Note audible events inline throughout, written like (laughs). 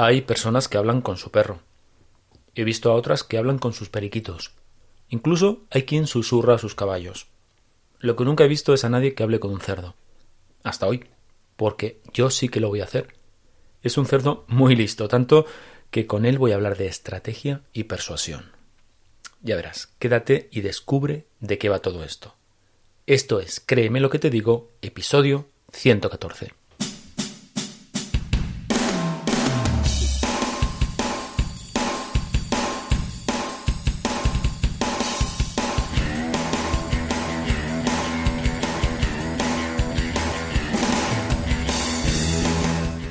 Hay personas que hablan con su perro. He visto a otras que hablan con sus periquitos. Incluso hay quien susurra a sus caballos. Lo que nunca he visto es a nadie que hable con un cerdo. Hasta hoy. Porque yo sí que lo voy a hacer. Es un cerdo muy listo, tanto que con él voy a hablar de estrategia y persuasión. Ya verás, quédate y descubre de qué va todo esto. Esto es, créeme lo que te digo, episodio 114.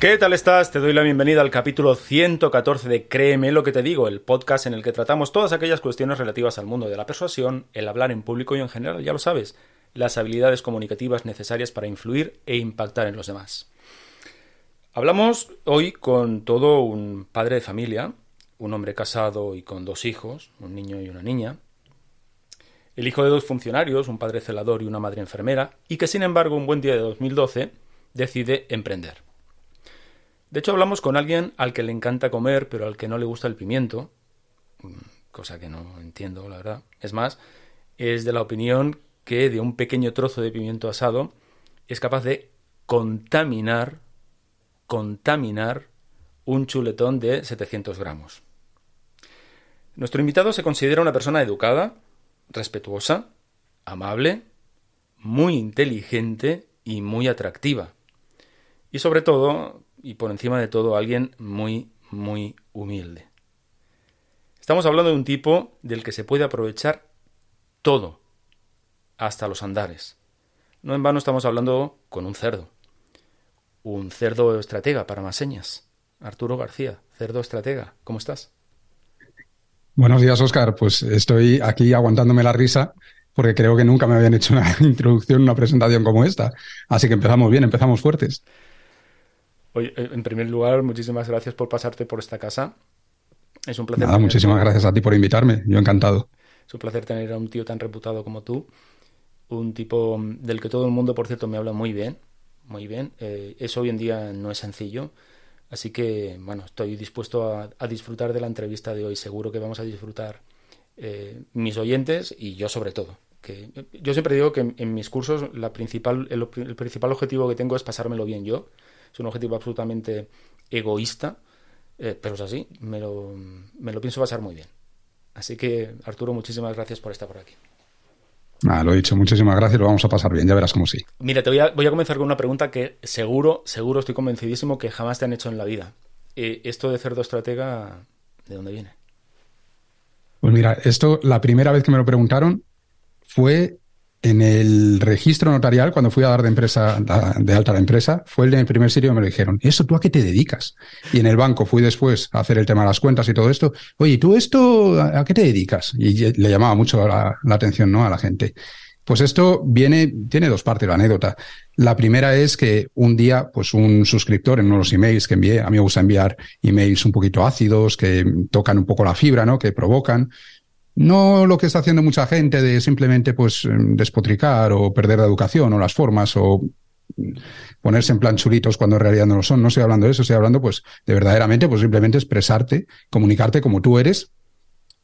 ¿Qué tal estás? Te doy la bienvenida al capítulo 114 de Créeme lo que te digo, el podcast en el que tratamos todas aquellas cuestiones relativas al mundo de la persuasión, el hablar en público y en general, ya lo sabes, las habilidades comunicativas necesarias para influir e impactar en los demás. Hablamos hoy con todo un padre de familia, un hombre casado y con dos hijos, un niño y una niña, el hijo de dos funcionarios, un padre celador y una madre enfermera, y que sin embargo un buen día de 2012 decide emprender. De hecho, hablamos con alguien al que le encanta comer, pero al que no le gusta el pimiento, cosa que no entiendo, la verdad. Es más, es de la opinión que de un pequeño trozo de pimiento asado es capaz de contaminar, contaminar un chuletón de 700 gramos. Nuestro invitado se considera una persona educada, respetuosa, amable, muy inteligente y muy atractiva. Y sobre todo, y por encima de todo alguien muy, muy humilde. Estamos hablando de un tipo del que se puede aprovechar todo, hasta los andares. No en vano estamos hablando con un cerdo. Un cerdo estratega para más señas. Arturo García, cerdo estratega, ¿cómo estás? Buenos días, Oscar. Pues estoy aquí aguantándome la risa porque creo que nunca me habían hecho una (laughs) introducción, una presentación como esta. Así que empezamos bien, empezamos fuertes. Oye, eh, en primer lugar, muchísimas gracias por pasarte por esta casa. Es un placer. Nada, muchísimas gracias a ti por invitarme. Yo encantado. Es un placer tener a un tío tan reputado como tú. Un tipo del que todo el mundo, por cierto, me habla muy bien. Muy bien. Eh, eso hoy en día no es sencillo. Así que, bueno, estoy dispuesto a, disfrutar de la entrevista de hoy. Seguro que vamos a disfrutar eh, mis oyentes y yo sobre todo. Que, yo siempre digo que en, mis cursos la principal, el principal objetivo que tengo es pasármelo bien yo es un objetivo absolutamente egoísta, eh, pero es así, me lo, me lo pienso pasar muy bien. Así que, Arturo, muchísimas gracias por estar por aquí. Ah, lo he dicho, muchísimas gracias, lo vamos a pasar bien, ya verás cómo sí. Mira, te voy a, voy a comenzar con una pregunta que seguro, seguro estoy convencidísimo que jamás te han hecho en la vida. Eh, esto de cerdo estratega, ¿de dónde viene? Pues mira, esto, la primera vez que me lo preguntaron fue en el registro notarial, cuando fui a dar de empresa, de alta la empresa, fue el, de primer sitio que me dijeron, ¿eso tú a qué te dedicas? Y en el banco fui después a hacer el tema de las cuentas y todo esto, oye, ¿tú esto a, qué te dedicas? Y le llamaba mucho la, atención, ¿no? A la gente. Pues esto viene, tiene dos partes la anécdota. La primera es que un día, pues un suscriptor en uno de los emails que envié, a mí me gusta enviar emails un poquito ácidos, que tocan un poco la fibra, ¿no? Que provocan. No lo que está haciendo mucha gente de simplemente, pues, despotricar o perder la educación o las formas o ponerse en plan chulitos cuando en realidad no lo son. No estoy hablando de eso, estoy hablando, pues, de verdaderamente, pues simplemente expresarte, comunicarte como tú eres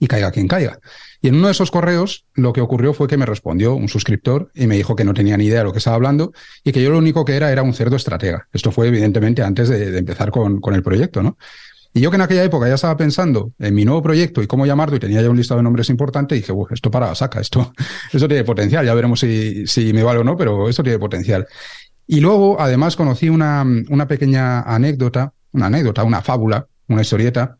y caiga quien caiga. Y en uno de esos correos lo que ocurrió fue que me respondió un suscriptor y me dijo que no tenía ni idea de lo que estaba hablando y que yo lo único que era era un cerdo estratega. Esto fue evidentemente antes de, empezar con, con, el proyecto, ¿no? Y yo que en aquella época ya estaba pensando en mi nuevo proyecto y cómo llamarlo y tenía ya un listado de nombres importante, dije, esto para saca, esto, (laughs) esto tiene potencial, ya veremos si, si me vale o no, pero esto tiene potencial. Y luego, además, conocí una, una pequeña anécdota, una anécdota, una fábula, una historieta,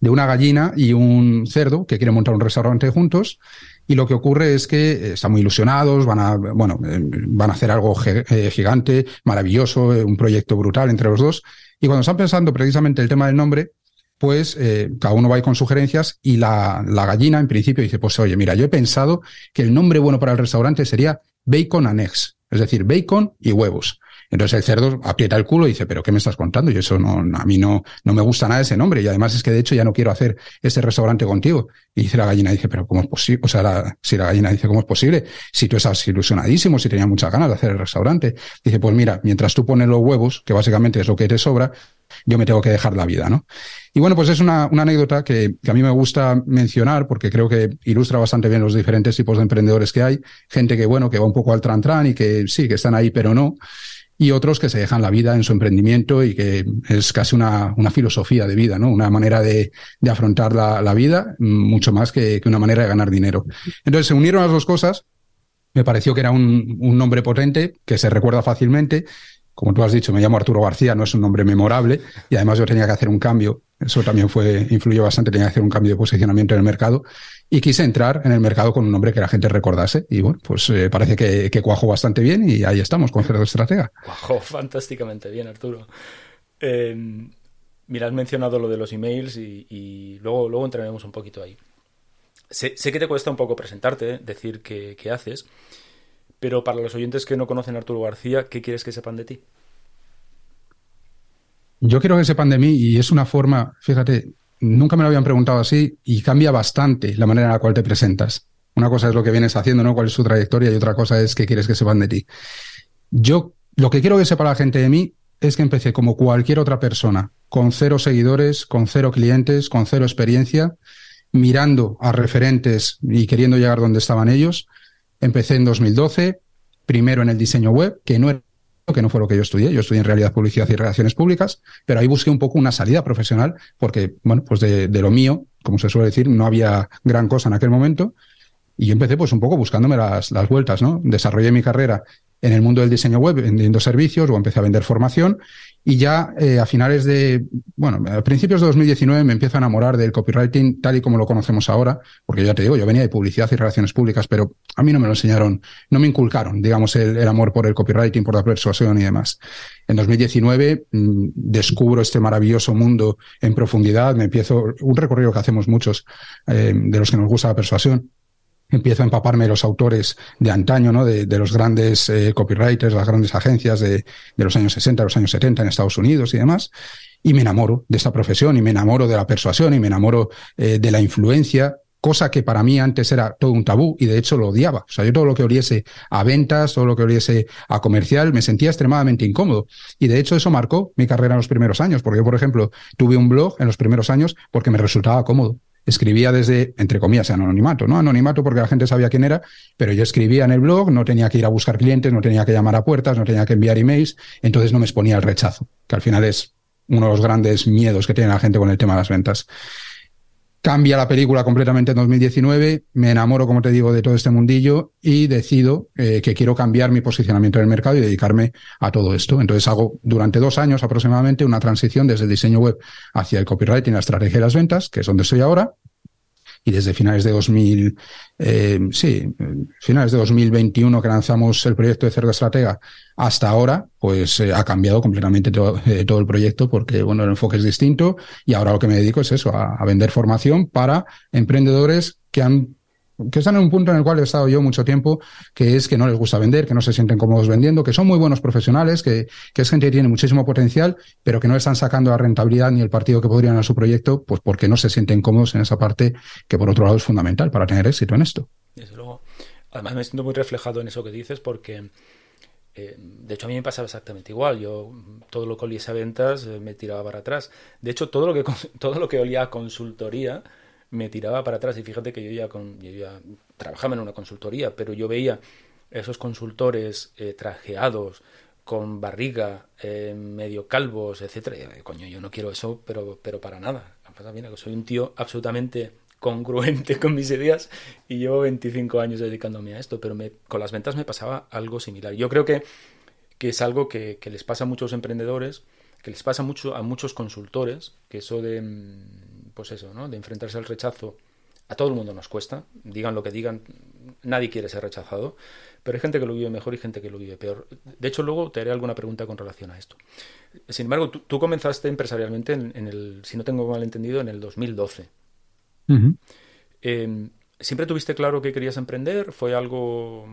de una gallina y un cerdo que quieren montar un restaurante juntos. Y lo que ocurre es que eh, están muy ilusionados, van a, bueno, eh, van a hacer algo eh, gigante, maravilloso, un proyecto brutal entre los dos. Y cuando están pensando precisamente el tema del nombre, pues cada uno va ahí con sugerencias y la, la gallina en principio dice, pues oye, mira, yo he pensado que el nombre bueno para el restaurante sería Bacon Annex, es decir, bacon y huevos. Entonces el cerdo aprieta el culo y dice, pero ¿qué me estás contando? Y eso no, a mí no, no me gusta nada ese nombre. Y además es que de hecho ya no quiero hacer ese restaurante contigo. Y dice la gallina, dice, pero ¿cómo es posible? O sea, si la gallina dice, ¿cómo es posible? Si tú estás ilusionadísimo, si tenías muchas ganas de hacer el restaurante. Dice, pues mira, mientras tú pones los huevos, que básicamente es lo que te sobra, yo me tengo que dejar la vida, ¿no? Y bueno, pues es una, una anécdota que, que, a mí me gusta mencionar porque creo que ilustra bastante bien los diferentes tipos de emprendedores que hay. Gente que, bueno, que va un poco al tran tran y que sí, que están ahí, pero no y otros que se dejan la vida en su emprendimiento y que es casi una, una filosofía de vida, ¿no? Una manera de, de afrontar la, la, vida mucho más que, que, una manera de ganar dinero. Entonces se unieron las dos cosas. Me pareció que era un, un nombre potente, que se recuerda fácilmente. Como tú has dicho, me llamo Arturo García, no es un nombre memorable y además yo tenía que hacer un cambio. Eso también fue, influyó bastante, tenía que hacer un cambio de posicionamiento en el mercado y quise entrar en el mercado con un nombre que la gente recordase. Y bueno, pues eh, parece que, que, cuajó bastante bien y ahí estamos con Cerdo Estratega. Cuajó fantásticamente bien, Arturo. Eh, mira, has mencionado lo de los emails y, luego, luego entraremos un poquito ahí. Sé, que te cuesta un poco presentarte, decir qué haces, pero para los oyentes que no conocen a Arturo García, ¿qué quieres que sepan de ti? Yo quiero que sepan de mí y es una forma, fíjate, nunca me lo habían preguntado así y cambia bastante la manera en la cual te presentas. Una cosa es lo que vienes haciendo, ¿no? Cuál es su trayectoria y otra cosa es qué quieres que sepan de ti. Yo lo que quiero que sepa la gente de mí es que empecé como cualquier otra persona, con cero seguidores, con cero clientes, con cero experiencia, mirando a referentes y queriendo llegar donde estaban ellos. Empecé en 2012, primero en el diseño web, que no que no fue lo que yo estudié. Yo estudié en realidad publicidad y relaciones públicas, pero ahí busqué un poco una salida profesional porque, bueno, pues de, lo mío, como se suele decir, no había gran cosa en aquel momento. Y empecé pues un poco buscándome las, las vueltas, ¿no? Desarrollé mi carrera en el mundo del diseño web, vendiendo servicios o empecé a vender formación y ya eh, a finales de, bueno, a principios de 2019 me empiezo a enamorar del copywriting tal y como lo conocemos ahora, porque ya te digo, yo venía de publicidad y relaciones públicas, pero a mí no me lo enseñaron, no me inculcaron, digamos, el, el amor por el copywriting, por la persuasión y demás. En 2019 mmm, descubro este maravilloso mundo en profundidad, me empiezo un recorrido que hacemos muchos eh, de los que nos gusta la persuasión empiezo a empaparme los autores de antaño, ¿no? De, de los grandes eh, copywriters, las grandes agencias de, de, los años 60, los años 70 en Estados Unidos y demás. Y me enamoro de esta profesión y me enamoro de la persuasión y me enamoro eh, de la influencia, cosa que para mí antes era todo un tabú y de hecho lo odiaba. O sea, yo todo lo que oliese a ventas, todo lo que oliese a comercial, me sentía extremadamente incómodo. Y de hecho eso marcó mi carrera en los primeros años, porque yo, por ejemplo, tuve un blog en los primeros años porque me resultaba cómodo escribía desde, entre comillas, anonimato, ¿no? Anonimato porque la gente sabía quién era, pero yo escribía en el blog, no tenía que ir a buscar clientes, no tenía que llamar a puertas, no tenía que enviar emails, entonces no me exponía al rechazo, que al final es uno de los grandes miedos que tiene la gente con el tema de las ventas. Cambia la película completamente en 2019, me enamoro, como te digo, de todo este mundillo y decido eh, que quiero cambiar mi posicionamiento en el mercado y dedicarme a todo esto. Entonces hago durante dos años aproximadamente una transición desde el diseño web hacia el copywriting y la estrategia de las ventas, que es donde estoy ahora, y desde finales de 2000, eh, sí, finales de 2021 que lanzamos el proyecto de Cerdo Estratega hasta ahora, pues eh, ha cambiado completamente todo, eh, todo, el proyecto porque, bueno, el enfoque es distinto y ahora lo que me dedico es eso, a vender formación para emprendedores que han que están en un punto en el cual he estado yo mucho tiempo, que es que no les gusta vender, que no se sienten cómodos vendiendo, que son muy buenos profesionales, que, es gente que tiene muchísimo potencial, pero que no están sacando la rentabilidad ni el partido que podrían a su proyecto, pues porque no se sienten cómodos en esa parte que por otro lado es fundamental para tener éxito en esto. Desde luego. Además me siento muy reflejado en eso que dices porque eh, de hecho, a mí me pasaba exactamente igual. Yo todo lo que oliese a ventas eh, me tiraba para atrás. De hecho, todo lo que (laughs) todo lo que olía a consultoría me tiraba para atrás. Y fíjate que yo ya, con, yo ya trabajaba en una consultoría, pero yo veía esos consultores eh, trajeados, con barriga, medio calvos, etcétera. Y, coño, yo no quiero eso, pero, pero para nada. Soy un tío absolutamente congruente (laughs) con mis ideas y llevo 25 años dedicándome a esto, pero me, con las ventas me pasaba algo similar. Yo creo que, que es algo que, que, les pasa a muchos emprendedores, que les pasa mucho a muchos consultores, que eso de, mm, pues eso, ¿no? de enfrentarse al rechazo, a todo el mundo nos cuesta, digan lo que digan, nadie quiere ser rechazado, pero hay gente que lo vive mejor y gente que lo vive peor. De hecho, luego te haré alguna pregunta con relación a esto. Sin embargo, tú, comenzaste empresarialmente en, en, el, si no tengo mal entendido, en el 2012. Em, ¿Siempre tuviste claro que querías emprender? ¿Fue algo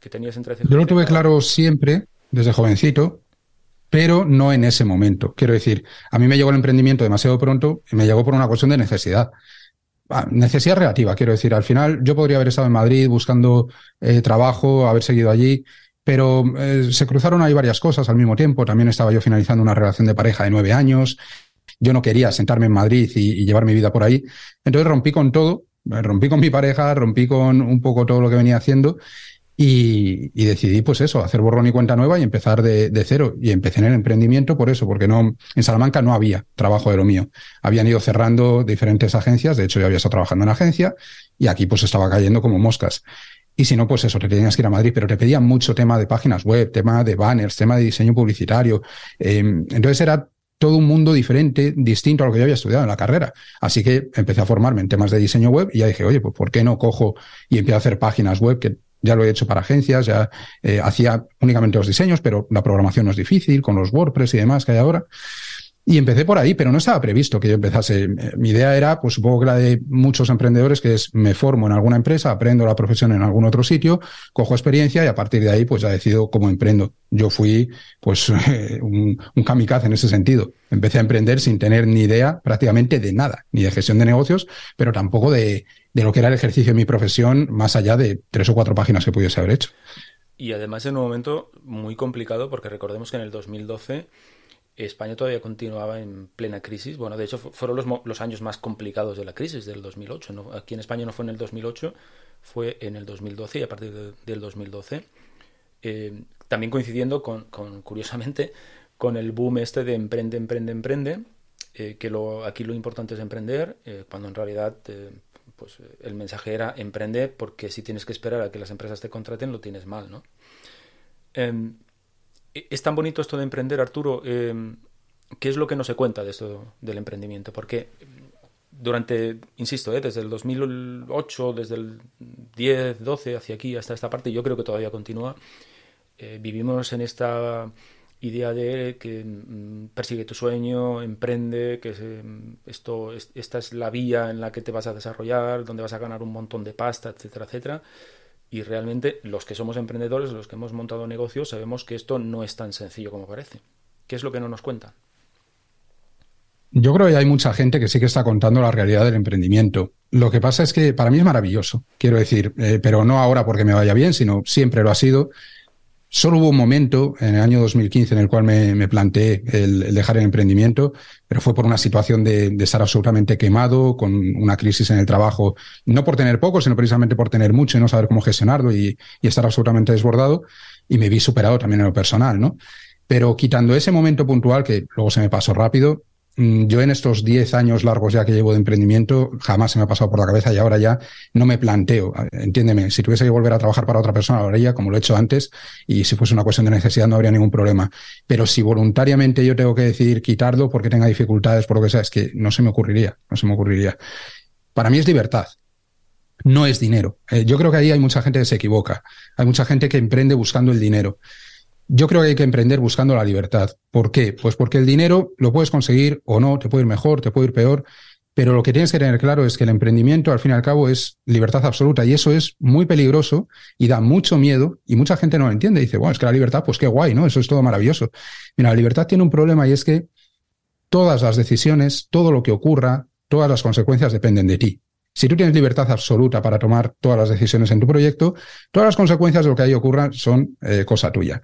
que tenías entre Yo lo tuve claro siempre, desde jovencito, pero no en ese momento. Quiero decir, a mí me llegó el emprendimiento demasiado pronto y me llegó por una cuestión de necesidad. Ah, necesidad relativa, quiero decir. Al final, yo podría haber estado en Madrid buscando eh, trabajo, haber seguido allí, pero eh, se cruzaron ahí varias cosas al mismo tiempo. También estaba yo finalizando una relación de pareja de nueve años yo no quería sentarme en Madrid y, llevar mi vida por ahí. Entonces rompí con todo, rompí con mi pareja, rompí con un poco todo lo que venía haciendo y, decidí, pues eso, hacer borrón y cuenta nueva y empezar de, cero. Y empecé en el emprendimiento por eso, porque no, en Salamanca no había trabajo de lo mío. Habían ido cerrando diferentes agencias, de hecho yo había estado trabajando en agencia y aquí pues estaba cayendo como moscas. Y si no, pues eso, te tenías que ir a Madrid, pero te pedían mucho tema de páginas web, tema de banners, tema de diseño publicitario. Eh, entonces era todo un mundo diferente, distinto a lo que yo había estudiado en la carrera. Así que empecé a formarme en temas de diseño web y ya dije, oye, pues ¿por qué no cojo y empiezo a hacer páginas web que ya lo he hecho para agencias, ya eh, hacía únicamente los diseños, pero la programación no es difícil, con los WordPress y demás que hay ahora. Y empecé por ahí, pero no estaba previsto que yo empezase. Mi idea era, pues supongo que la de muchos emprendedores, que es me formo en alguna empresa, aprendo la profesión en algún otro sitio, cojo experiencia y a partir de ahí, pues ya decido cómo emprendo. Yo fui, pues, (laughs) un, un kamikaze en ese sentido. Empecé a emprender sin tener ni idea prácticamente de nada, ni de gestión de negocios, pero tampoco de, de lo que era el ejercicio de mi profesión, más allá de tres o cuatro páginas que pudiese haber hecho. Y además en un momento muy complicado, porque recordemos que en el 2012 España todavía continuaba en plena crisis. Bueno, de hecho fueron los, años más complicados de la crisis del 2008. ¿no? Aquí en España no fue en el 2008, fue en el 2012 y a partir del 2012. Eh, también coincidiendo con, curiosamente, con el boom este de emprende, emprende, emprende, eh, que aquí lo importante es emprender, eh, cuando en realidad pues, el mensaje era emprende porque si tienes que esperar a que las empresas te contraten lo tienes mal, ¿no? Em, e-, es tan bonito esto de emprender, Arturo. Em, ¿Qué es lo que no se cuenta de esto del emprendimiento? Porque durante, insisto, ¿eh? desde el 2008, desde el 10, 12 hacia aquí, hasta esta parte, yo creo que todavía continúa. Eh, vivimos en esta idea de que mm, persigue tu sueño, emprende, que esto, esta es la vía en la que te vas a desarrollar, donde vas a ganar un montón de pasta, etcétera, etcétera. Y realmente los que somos emprendedores, los que hemos montado negocios, sabemos que esto no es tan sencillo como parece. ¿Qué es lo que no nos cuentan? Yo creo que hay mucha gente que sí que está contando la realidad del emprendimiento. Lo que pasa es que para mí es maravilloso, quiero decir, eh, pero no ahora porque me vaya bien, sino siempre lo ha sido. Solo hubo un momento en el año 2015 en el cual me, planteé el, dejar el emprendimiento, pero fue por una situación de, estar absolutamente quemado, con una crisis en el trabajo, no por tener poco, sino precisamente por tener mucho y no saber cómo gestionarlo y, estar absolutamente desbordado. Y me vi superado también en lo personal, ¿no? Pero quitando ese momento puntual, que luego se me pasó rápido, yo en estos 10 años largos ya que llevo de emprendimiento, jamás se me ha pasado por la cabeza y ahora ya no me planteo. Entiéndeme, si tuviese que volver a trabajar para otra persona, lo haría como lo he hecho antes y si fuese una cuestión de necesidad no habría ningún problema. Pero si voluntariamente yo tengo que decidir quitarlo porque tenga dificultades, por lo que sea, es que no se me ocurriría, no se me ocurriría. Para mí es libertad. No es dinero. Eh, yo creo que ahí hay mucha gente que se equivoca. Hay mucha gente que emprende buscando el dinero. Yo creo que hay que emprender buscando la libertad. ¿Por qué? Pues porque el dinero lo puedes conseguir o no, te puede ir mejor, te puede ir peor, Pero lo que tienes que tener claro es que el emprendimiento, al fin y al cabo, es libertad absoluta y eso es muy peligroso y da mucho miedo y mucha gente no lo entiende. Dice, bueno, es que la libertad, pues qué guay, ¿no? Eso es todo maravilloso. Mira, la libertad tiene un problema y es que todas las decisiones, todo lo que ocurra, todas las consecuencias dependen de ti. Si tú tienes libertad absoluta para tomar todas las decisiones en tu proyecto, todas las consecuencias de lo que ahí ocurra son eh, cosa tuya.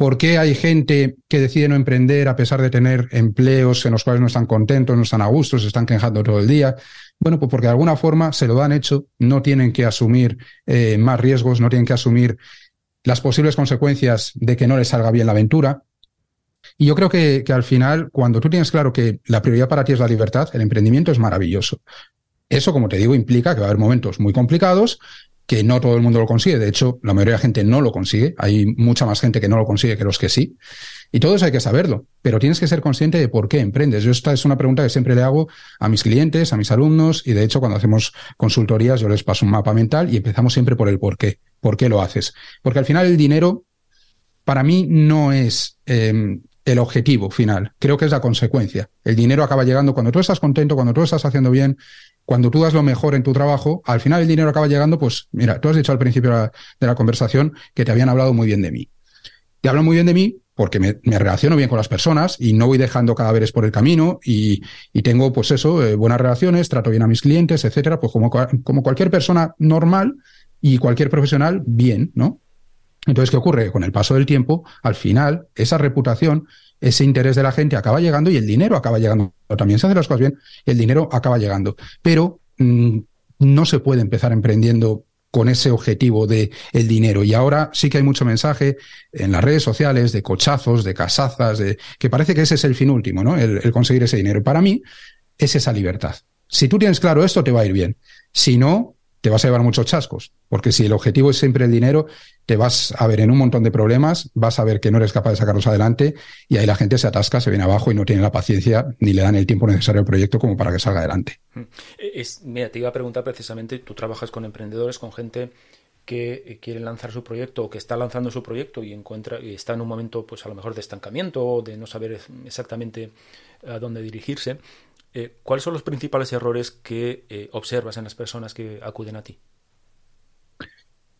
¿Por qué hay gente que decide no emprender a pesar de tener empleos en los cuales no están contentos, no están a gusto, se están quejando todo el día? Bueno, pues porque de alguna forma se lo han hecho, no tienen que asumir eh, más riesgos, no tienen que asumir las posibles consecuencias de que no les salga bien la aventura. Y yo creo que, que, al final, cuando tú tienes claro que la prioridad para ti es la libertad, el emprendimiento es maravilloso. Eso, como te digo, implica que va a haber momentos muy complicados, que no todo el mundo lo consigue. De hecho, la mayoría de la gente no lo consigue. Hay mucha más gente que no lo consigue que los que sí. Y todo eso hay que saberlo, pero tienes que ser consciente de por qué emprendes. Yo esta es una pregunta que siempre le hago a mis clientes, a mis alumnos, y de hecho cuando hacemos consultorías yo les paso un mapa mental y empezamos siempre por el por qué. ¿Por qué lo haces? Porque al final el dinero para mí no es eh, el objetivo final, creo que es la consecuencia. El dinero acaba llegando cuando tú estás contento, cuando tú estás haciendo bien, cuando tú das lo mejor en tu trabajo, al final el dinero acaba llegando, pues mira, tú has dicho al principio de la, conversación que te habían hablado muy bien de mí. Te hablan muy bien de mí porque me, relaciono bien con las personas y no voy dejando cadáveres por el camino y, tengo, pues eso, eh, buenas relaciones, trato bien a mis clientes, etcétera, pues como, como cualquier persona normal y cualquier profesional, bien, ¿no? Entonces, ¿qué ocurre? Con el paso del tiempo, al final, esa reputación ese interés de la gente acaba llegando y el dinero acaba llegando. También se hacen las cosas bien el dinero acaba llegando. Pero mm, no se puede empezar emprendiendo con ese objetivo de el dinero. Y ahora sí que hay mucho mensaje en las redes sociales de cochazos, de casazas, de que parece que ese es el fin último, ¿no? El, el conseguir ese dinero. Para mí es esa libertad. Si tú tienes claro esto, te va a ir bien. Si no, te vas a llevar muchos chascos, porque si el objetivo es siempre el dinero, te vas a ver en un montón de problemas, vas a ver que no eres capaz de sacarlos adelante y ahí la gente se atasca, se viene abajo y no tiene la paciencia ni le dan el tiempo necesario al proyecto como para que salga adelante. Mm. Es, mira, te iba a preguntar precisamente, tú trabajas con emprendedores, con gente que eh, quiere lanzar su proyecto o que está lanzando su proyecto y encuentra y está en un momento pues a lo mejor de estancamiento o de no saber exactamente a dónde dirigirse. Eh, ¿cuáles son los principales errores que eh, observas en las personas que acuden a ti?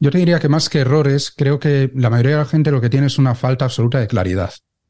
Yo te diría que más que errores, creo que la mayoría de la gente lo que tiene es una falta absoluta de claridad.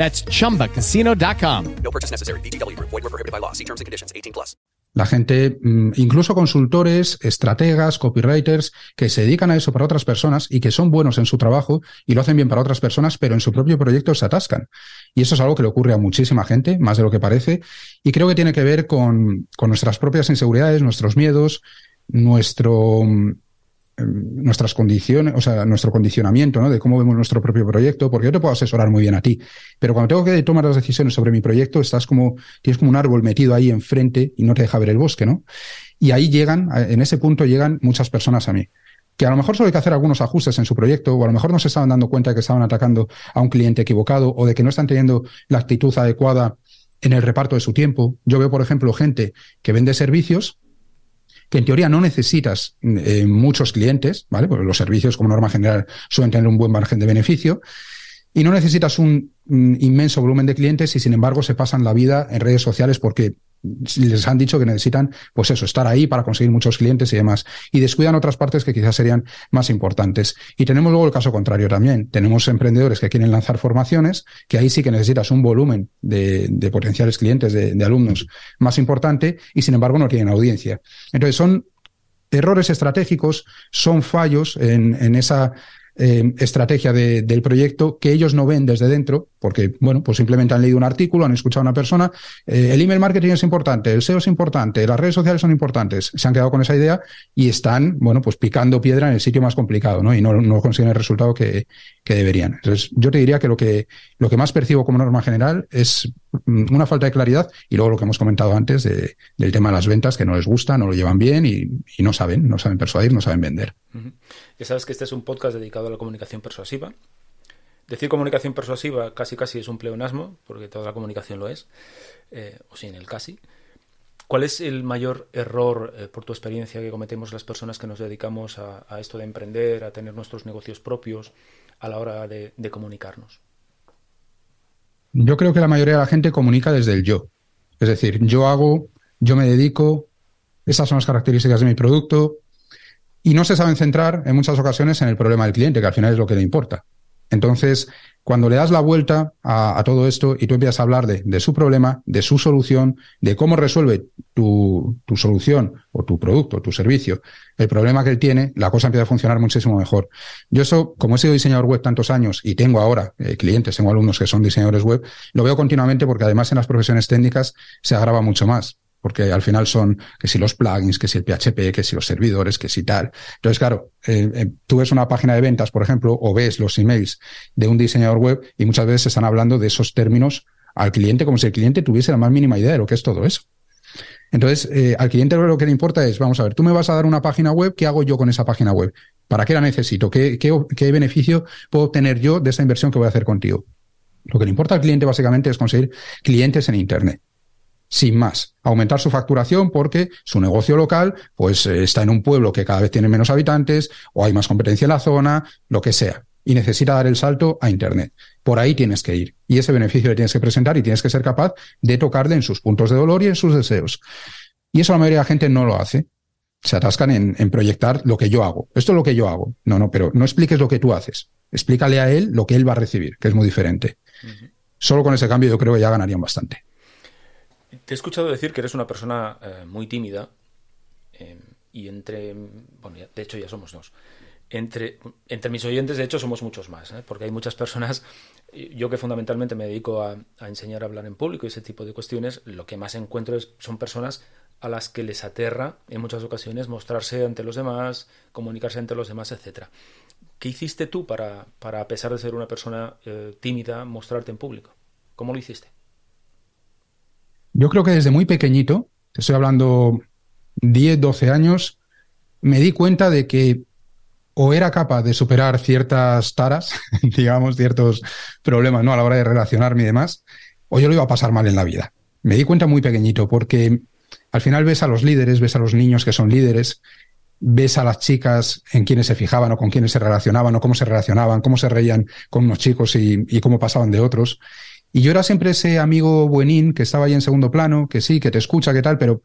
That's chumbacasino.com. No purchase necessary. BGW. Void were prohibited by law. See terms and conditions 18 plus. La gente, mm, incluso consultores, estrategas, copywriters, que se dedican a eso para otras personas y que son buenos en su trabajo y lo hacen bien para otras personas, pero en su propio proyecto se atascan. Y eso es algo que le ocurre a muchísima gente, más de lo que parece, y creo que tiene que ver con, con nuestras propias inseguridades, nuestros miedos, nuestro mm, nuestras condiciones, o sea, nuestro condicionamiento, ¿no? De cómo vemos nuestro propio proyecto, porque yo te puedo asesorar muy bien a ti, pero cuando tengo que tomar las decisiones sobre mi proyecto, estás como, tienes como un árbol metido ahí enfrente y no te deja ver el bosque, ¿no? Y ahí llegan, en ese punto llegan muchas personas a mí que a lo mejor solo hay que hacer algunos ajustes en su proyecto, o a lo mejor no se estaban dando cuenta de que estaban atacando a un cliente equivocado, o de que no están teniendo la actitud adecuada en el reparto de su tiempo. Yo veo, por ejemplo, gente que vende servicios que en teoría no necesitas eh, muchos clientes, ¿vale? Porque los servicios, como norma general, suelen tener un buen margen de beneficio. Y no necesitas un, inmenso volumen de clientes y sin embargo se pasan la vida en redes sociales porque les han dicho que necesitan, pues eso, estar ahí para conseguir muchos clientes y demás. Y descuidan otras partes que quizás serían más importantes. Y tenemos luego el caso contrario también. Tenemos emprendedores que quieren lanzar formaciones, que ahí sí que necesitas un volumen de, de potenciales clientes, de, alumnos más importante, y sin embargo no tienen audiencia. Entonces son errores estratégicos, son fallos en, en esa eh, estrategia del proyecto que ellos no ven desde dentro, porque, bueno, pues simplemente han leído un artículo, han escuchado a una persona, eh, el email marketing es importante, el SEO es importante, las redes sociales son importantes, se han quedado con esa idea y están, bueno, pues picando piedra en el sitio más complicado, ¿no? Y no, no consiguen el resultado que, que deberían. Entonces, yo te diría que lo que, lo que más percibo como norma general es mm, una falta de claridad y luego lo que hemos comentado antes de, del tema de las ventas, que no les gusta, no lo llevan bien y no saben, no saben persuadir, no saben vender. Ya sabes que este es un podcast dedicado a la comunicación persuasiva Decir comunicación persuasiva casi casi es un pleonasmo, porque toda la comunicación lo es, eh, o sin el casi. ¿Cuál es el mayor error, eh, por tu experiencia, que cometemos las personas que nos dedicamos a, esto de emprender, a tener nuestros negocios propios, a la hora de, comunicarnos? Yo creo que la mayoría de la gente comunica desde el yo. Es decir, yo hago, yo me dedico, esas son las características de mi producto, y no se saben centrar en muchas ocasiones en el problema del cliente, que al final es lo que le importa. Entonces, cuando le das la vuelta a, todo esto y tú empiezas a hablar de, su problema, de su solución, de cómo resuelve tu, solución o tu producto, tu servicio, el problema que él tiene, la cosa empieza a funcionar muchísimo mejor. Yo eso, como he sido diseñador web tantos años y tengo ahora eh, clientes, tengo alumnos que son diseñadores web, lo veo continuamente porque además en las profesiones técnicas se agrava mucho más porque al final son que si los plugins, que si el PHP, que si los servidores, que si tal. Entonces, claro, eh, eh, tú ves una página de ventas, por ejemplo, o ves los emails de un diseñador web y muchas veces están hablando de esos términos al cliente como si el cliente tuviese la más mínima idea de lo que es todo eso. Entonces, eh, al cliente lo que le importa es, vamos a ver, tú me vas a dar una página web, ¿qué hago yo con esa página web? ¿Para qué la necesito? ¿Qué, qué, qué beneficio puedo obtener yo de esa inversión que voy a hacer contigo? Lo que le importa al cliente básicamente es conseguir clientes en Internet sin más. Aumentar su facturación porque su negocio local pues eh, está en un pueblo que cada vez tiene menos habitantes o hay más competencia en la zona, lo que sea. Y necesita dar el salto a Internet. Por ahí tienes que ir. Y ese beneficio le tienes que presentar y tienes que ser capaz de tocarle en sus puntos de dolor y en sus deseos. Y eso la mayoría de la gente no lo hace. Se atascan en, proyectar lo que yo hago. Esto es lo que yo hago. No, no, pero no expliques lo que tú haces. Explícale a él lo que él va a recibir, que es muy diferente. Solo con ese cambio yo creo que ya ganarían bastante. Te he escuchado decir que eres una persona eh, muy tímida eh, y entre, bueno, de hecho ya somos dos. Entre, entre mis oyentes, de hecho, somos muchos más, ¿eh? porque hay muchas personas, yo que fundamentalmente me dedico a, enseñar a hablar en público y ese tipo de cuestiones, lo que más encuentro es, son personas a las que les aterra en muchas ocasiones mostrarse ante los demás, comunicarse ante los demás, etc. ¿Qué hiciste tú para, para a pesar de ser una persona tímida, mostrarte en público? ¿Cómo lo hiciste? Yo creo que desde muy pequeñito, te estoy hablando 10, 12 años, me di cuenta de que o era capaz de superar ciertas taras, (laughs) digamos, ciertos problemas ¿no? a la hora de relacionarme y demás, o yo lo iba a pasar mal en la vida. Me di cuenta muy pequeñito porque al final ves a los líderes, ves a los niños que son líderes, ves a las chicas en quienes se fijaban o con quienes se relacionaban o cómo se relacionaban, cómo se reían con unos chicos y, y cómo pasaban de otros. Y yo era siempre ese amigo buenín que estaba ahí en segundo plano, que sí, que te escucha, que tal, pero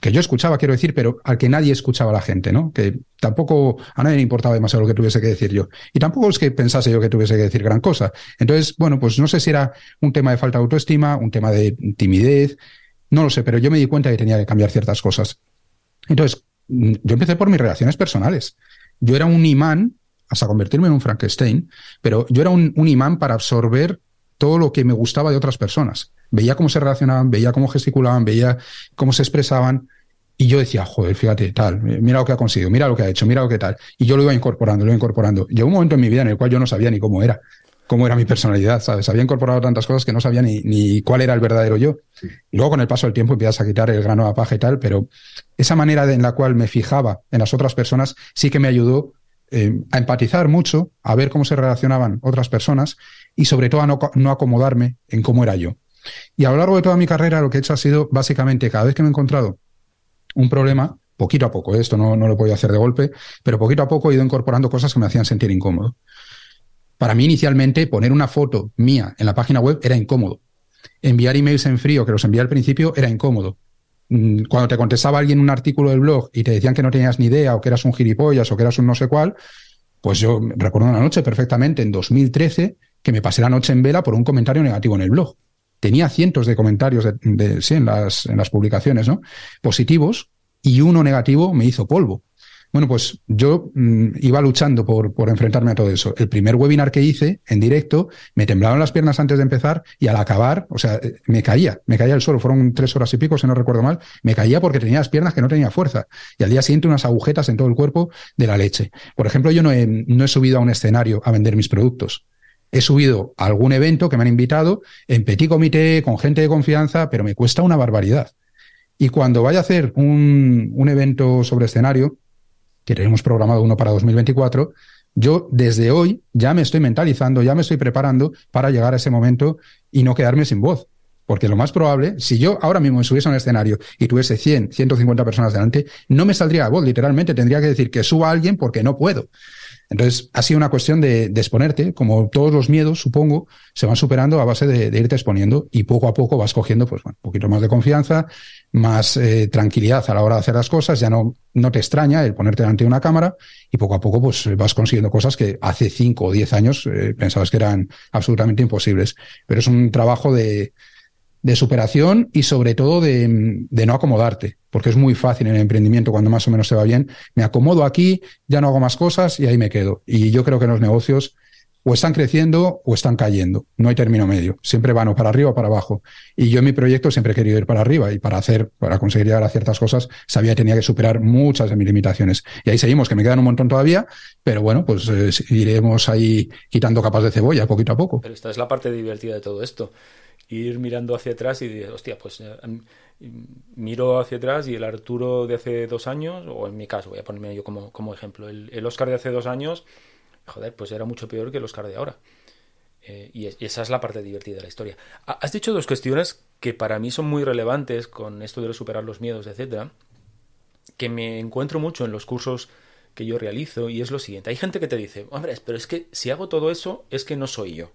que yo escuchaba, quiero decir, pero al que nadie escuchaba a la gente, ¿no? Que tampoco a nadie le importaba demasiado lo que tuviese que decir yo. Y tampoco es que pensase yo que tuviese que decir gran cosa. Entonces, bueno, pues no sé si era un tema de falta de autoestima, un tema de timidez, no lo sé, pero yo me di cuenta que tenía que cambiar ciertas cosas. Entonces, yo empecé por mis relaciones personales. Yo era un imán, hasta convertirme en un Frankenstein, pero yo era un, un imán para absorber todo lo que me gustaba de otras personas. Veía cómo se relacionaban, veía cómo gesticulaban, veía cómo se expresaban. Y yo decía, joder, fíjate, tal, mira lo que ha conseguido, mira lo que ha hecho, mira lo que tal. Y yo lo iba incorporando, lo iba incorporando. Llegó un momento en mi vida en el cual yo no sabía ni cómo era, cómo era mi personalidad, ¿sabes? Había incorporado tantas cosas que no sabía ni, ni cuál era el verdadero yo. Y luego con el paso del tiempo empiezas a quitar el grano a paja y tal, pero esa manera en la cual me fijaba en las otras personas sí que me ayudó eh, a empatizar mucho, a ver cómo se relacionaban otras personas y sobre todo a no, acomodarme en cómo era yo. Y a lo largo de toda mi carrera lo que he hecho ha sido básicamente cada vez que me he encontrado un problema, poquito a poco, ¿eh? esto no, no lo puedo hacer de golpe, pero poquito a poco he ido incorporando cosas que me hacían sentir incómodo. Para mí inicialmente poner una foto mía en la página web era incómodo. Enviar emails en frío, que los envié al principio, era incómodo. Mm, cuando te contestaba alguien un artículo del blog y te decían que no tenías ni idea o que eras un gilipollas o que eras un no sé cuál, pues yo recuerdo una noche perfectamente en 2013 que me pasé la noche en vela por un comentario negativo en el blog. Tenía cientos de comentarios sí, en, las, en las publicaciones, ¿no? Positivos, y uno negativo me hizo polvo. Bueno, pues yo mm, iba luchando por, por, enfrentarme a todo eso. El primer webinar que hice en directo, me temblaban las piernas antes de empezar y al acabar, o sea, me caía, me caía el suelo. Fueron tres horas y pico, si no recuerdo mal. Me caía porque tenía las piernas que no tenía fuerza. Y al día siguiente unas agujetas en todo el cuerpo de la leche. Por ejemplo, yo no he, no he subido a un escenario a vender mis productos. He subido a algún evento que me han invitado en petit comité, con gente de confianza, pero me cuesta una barbaridad. Y cuando vaya a hacer un, un evento sobre escenario, que tenemos programado uno para 2024, yo desde hoy ya me estoy mentalizando, ya me estoy preparando para llegar a ese momento y no quedarme sin voz. Porque lo más probable, si yo ahora mismo me subiese a un escenario y tuviese 100, 150 personas delante, no me saldría a voz, literalmente tendría que decir que suba a alguien porque no puedo. Entonces, ha sido una cuestión de, exponerte, como todos los miedos, supongo, se van superando a base de, irte exponiendo y poco a poco vas cogiendo, pues, un poquito más de confianza, más eh, tranquilidad a la hora de hacer las cosas, ya no, no te extraña el ponerte delante de una cámara y poco a poco, pues, vas consiguiendo cosas que hace cinco o diez años eh, pensabas que eran absolutamente imposibles. Pero es un trabajo de, de superación y sobre todo de, de, no acomodarte, porque es muy fácil en el emprendimiento cuando más o menos se va bien. Me acomodo aquí, ya no hago más cosas y ahí me quedo. Y yo creo que los negocios o están creciendo o están cayendo. No hay término medio. Siempre van o para arriba o para abajo. Y yo en mi proyecto siempre he querido ir para arriba y para hacer, para conseguir llegar a ciertas cosas, sabía que tenía que superar muchas de mis limitaciones. Y ahí seguimos, que me quedan un montón todavía, pero bueno, pues eh, iremos ahí quitando capas de cebolla poquito a poco. Pero esta es la parte divertida de todo esto ir mirando hacia atrás y decir, hostia, pues eh, miro hacia atrás y el Arturo de hace dos años, o en mi caso, voy a ponerme yo como, como ejemplo, el, Oscar de hace dos años, joder, pues era mucho peor que el Oscar de ahora. Eh, y, esa es la parte divertida de la historia. Has dicho dos cuestiones que para mí son muy relevantes con esto de superar los miedos, etcétera, que me encuentro mucho en los cursos que yo realizo y es lo siguiente. Hay gente que te dice, hombre, pero es que si hago todo eso es que no soy yo.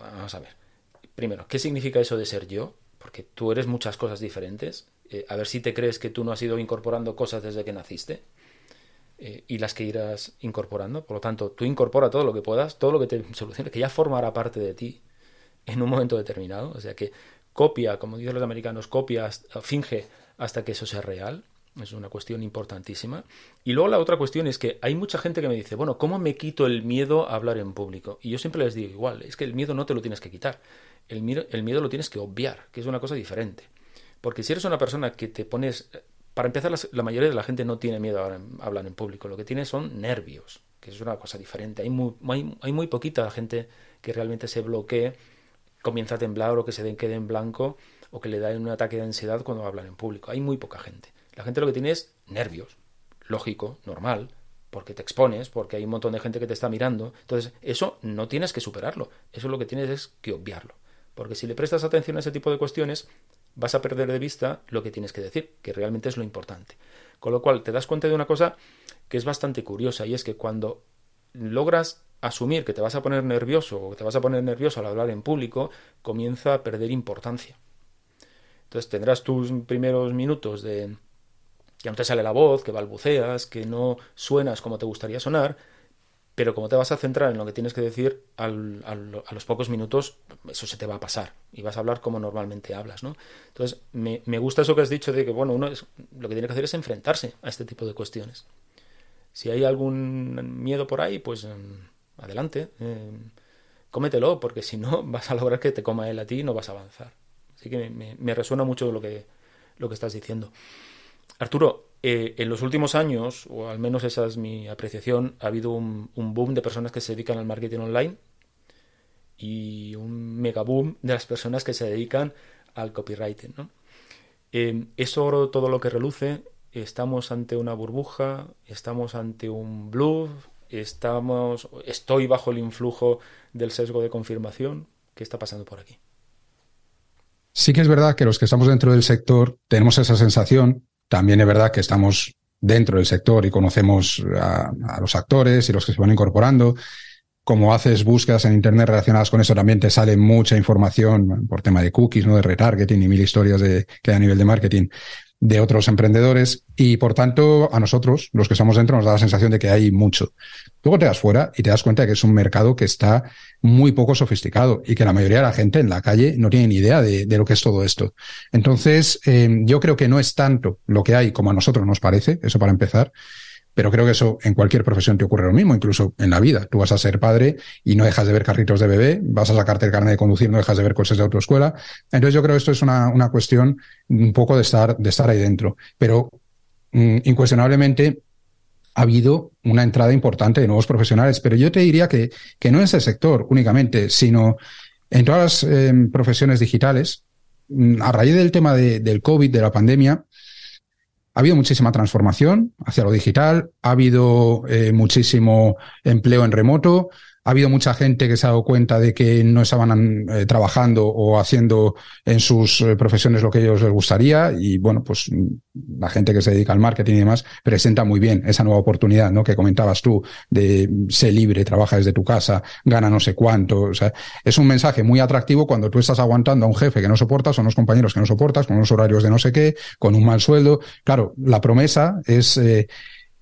vamos a ver Primero, ¿qué significa eso de ser yo? Porque tú eres muchas cosas diferentes. Eh, a ver si te crees que tú no has ido incorporando cosas desde que naciste eh, y las que irás incorporando. Por lo tanto, tú incorpora todo lo que puedas, todo lo que te (laughs) solucione, que ya formará parte de ti en un momento determinado. O sea que copia, como dicen los americanos, copia, finge hasta que eso sea real. Es una cuestión importantísima. Y luego la otra cuestión es que hay mucha gente que me dice, bueno, ¿cómo me quito el miedo a hablar en público? Y yo siempre les digo igual, es que el miedo no te lo tienes que quitar el miedo, el miedo lo tienes que obviar, que es una cosa diferente. Porque si eres una persona que te pones... Para empezar, la, mayoría de la gente no tiene miedo a hablar en público, lo que tiene son nervios, que es una cosa diferente. Hay muy, hay, muy poquita gente que realmente se bloquee, comienza a temblar o que se quede en blanco o que le da un ataque de ansiedad cuando hablan en público. Hay muy poca gente. La gente lo que tiene es nervios, lógico, normal, porque te expones, porque hay un montón de gente que te está mirando. Entonces, eso no tienes que superarlo, eso lo que tienes es que obviarlo. Porque si le prestas atención a ese tipo de cuestiones, vas a perder de vista lo que tienes que decir, que realmente es lo importante. Con lo cual, te das cuenta de una cosa que es bastante curiosa, y es que cuando logras asumir que te vas a poner nervioso o que te vas a poner nervioso al hablar en público, comienza a perder importancia. Entonces tendrás tus primeros minutos de que no te sale la voz, que balbuceas, que no suenas como te gustaría sonar, pero como te vas a centrar en lo que tienes que decir, a los pocos minutos eso se te va a pasar y vas a hablar como normalmente hablas, ¿no? Entonces, me, gusta eso que has dicho de que, bueno, uno es, lo que tiene que hacer es enfrentarse a este tipo de cuestiones. Si hay algún miedo por ahí, pues em, adelante, em, cómetelo, porque si no (laughs) vas a lograr que te coma él a ti y no vas a avanzar. Así que me, me resuena mucho lo que, lo que estás diciendo. Arturo, eh, en los últimos años, o al menos esa es mi apreciación, ha habido un, boom de personas que se dedican al marketing online y un mega boom de las personas que se dedican al copywriting. ¿no? Eh, ¿Es oro todo lo que reluce? ¿Estamos ante una burbuja? ¿Estamos ante un bluff? ¿Estamos, ¿Estoy bajo el influjo del sesgo de confirmación? ¿Qué está pasando por aquí? Sí que es verdad que los que estamos dentro del sector tenemos esa sensación también es verdad que estamos dentro del sector y conocemos a, los actores y los que se van incorporando. Como haces búsquedas en Internet relacionadas con eso, también te sale mucha información por tema de cookies, ¿no? de retargeting y mil historias de, que hay a nivel de marketing. De otros emprendedores y por tanto a nosotros, los que estamos dentro, nos da la sensación de que hay mucho. Luego te das fuera y te das cuenta de que es un mercado que está muy poco sofisticado y que la mayoría de la gente en la calle no tiene ni idea de, lo que es todo esto. Entonces, eh, yo creo que no es tanto lo que hay como a nosotros nos parece, eso para empezar, pero creo que eso en cualquier profesión te ocurre lo mismo, incluso en la vida. Tú vas a ser padre y no dejas de ver carritos de bebé, vas a sacarte el carnet de conducir, no dejas de ver cosas de autoescuela. Entonces yo creo que esto es una, una cuestión un poco de estar, de estar ahí dentro. Pero mm, incuestionablemente ha habido una entrada importante de nuevos profesionales, pero yo te diría que, que no en ese sector únicamente, sino en todas las em, profesiones digitales. Mm, a raíz del tema de, del COVID, de la pandemia, ha habido muchísima transformación hacia lo digital, ha habido eh, muchísimo empleo en remoto, ha habido mucha gente que se ha dado cuenta de que no estaban eh, trabajando o haciendo en sus eh, profesiones lo que ellos les gustaría y bueno, pues mm, la gente que se dedica al marketing y demás presenta muy bien esa nueva oportunidad, ¿no? Que comentabas tú de ser libre, trabaja desde tu casa, gana no sé cuánto, o sea, es un mensaje muy atractivo cuando tú estás aguantando a un jefe que no soportas o unos compañeros que no soportas con unos horarios de no sé qué, con un mal sueldo. Claro, la promesa es eh,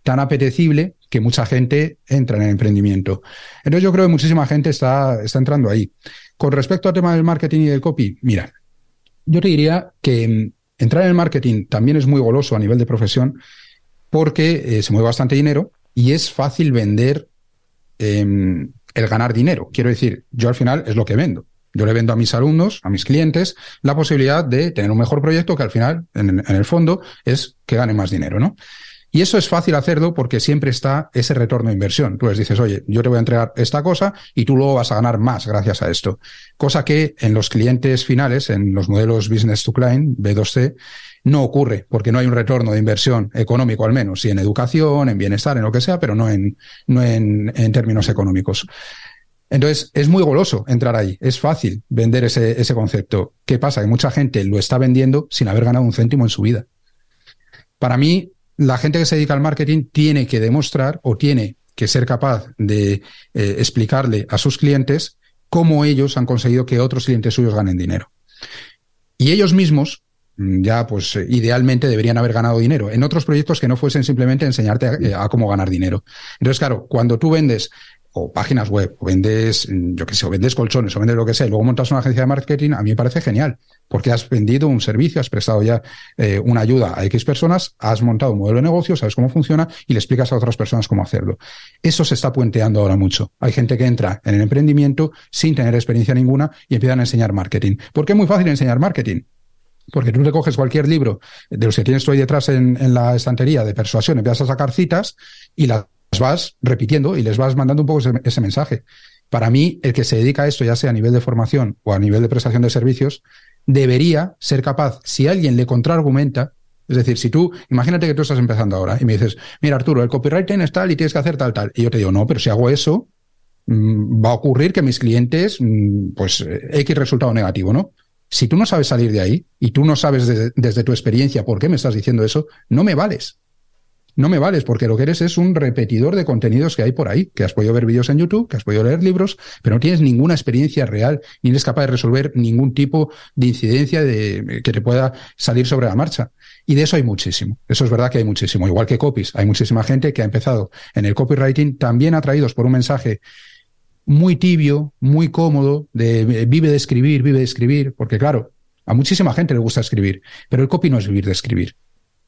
tan apetecible que mucha gente entra en el emprendimiento. Entonces yo creo que muchísima gente está, está entrando ahí. Con respecto al tema del marketing y del copy, mira, yo te diría que mm, entrar en el marketing también es muy goloso a nivel de profesión porque eh, se mueve bastante dinero y es fácil vender em, el ganar dinero. Quiero decir, yo al final es lo que vendo. Yo le vendo a mis alumnos, a mis clientes, la posibilidad de tener un mejor proyecto que al final, en, en el fondo, es que gane más dinero, ¿no? Y eso es fácil hacerlo porque siempre está ese retorno de inversión. Tú les dices, oye, yo te voy a entregar esta cosa y tú luego vas a ganar más gracias a esto. Cosa que en los clientes finales, en los modelos business to client, B2C, no ocurre porque no hay un retorno de inversión económico al menos, sí en educación, en bienestar, en lo que sea, pero no en, no en, en términos económicos. Entonces, es muy goloso entrar ahí. Es fácil vender ese, ese concepto. ¿Qué pasa? Que mucha gente lo está vendiendo sin haber ganado un céntimo en su vida. Para mí, la gente que se dedica al marketing tiene que demostrar o tiene que ser capaz de eh, explicarle a sus clientes cómo ellos han conseguido que otros clientes suyos ganen dinero. Y ellos mismos, mm, ya pues idealmente deberían haber ganado dinero en otros proyectos que no fuesen simplemente enseñarte a, a, cómo ganar dinero. Entonces, claro, cuando tú vendes o páginas web, o vendes, yo qué sé, o vendes colchones, o vendes lo que sea, y luego montas una agencia de marketing, a mí me parece genial, porque has vendido un servicio, has prestado ya eh, una ayuda a X personas, has montado un modelo de negocio, sabes cómo funciona y le explicas a otras personas cómo hacerlo. Eso se está puenteando ahora mucho. Hay gente que entra en el emprendimiento sin tener experiencia ninguna y empiezan a enseñar marketing. ¿Por qué es muy fácil enseñar marketing? Porque tú te coges cualquier libro de los que tienes tú ahí detrás en, en la estantería de persuasión, empiezas a sacar citas y las vas repitiendo y les vas mandando un poco ese, mensaje. Para mí, el que se dedica a esto, ya sea a nivel de formación o a nivel de prestación de servicios, debería ser capaz, si alguien le contraargumenta, es decir, si tú, imagínate que tú estás empezando ahora y me dices, mira Arturo, el copywriting es tal y tienes que hacer tal, tal. Y yo te digo, no, pero si hago eso, mmm, va a ocurrir que mis clientes, mmm, pues X resultado negativo, ¿no? Si tú no sabes salir de ahí y tú no sabes de, desde tu experiencia por qué me estás diciendo eso, no me vales no me vales porque lo que eres es un repetidor de contenidos que hay por ahí, que has podido ver vídeos en YouTube, que has podido leer libros, pero no tienes ninguna experiencia real ni eres capaz de resolver ningún tipo de incidencia de, que te pueda salir sobre la marcha. Y de eso hay muchísimo. Eso es verdad que hay muchísimo. Igual que copies, hay muchísima gente que ha empezado en el copywriting también atraídos por un mensaje muy tibio, muy cómodo, de vive de escribir, vive de escribir, porque claro, a muchísima gente le gusta escribir, pero el copy no es vivir de escribir.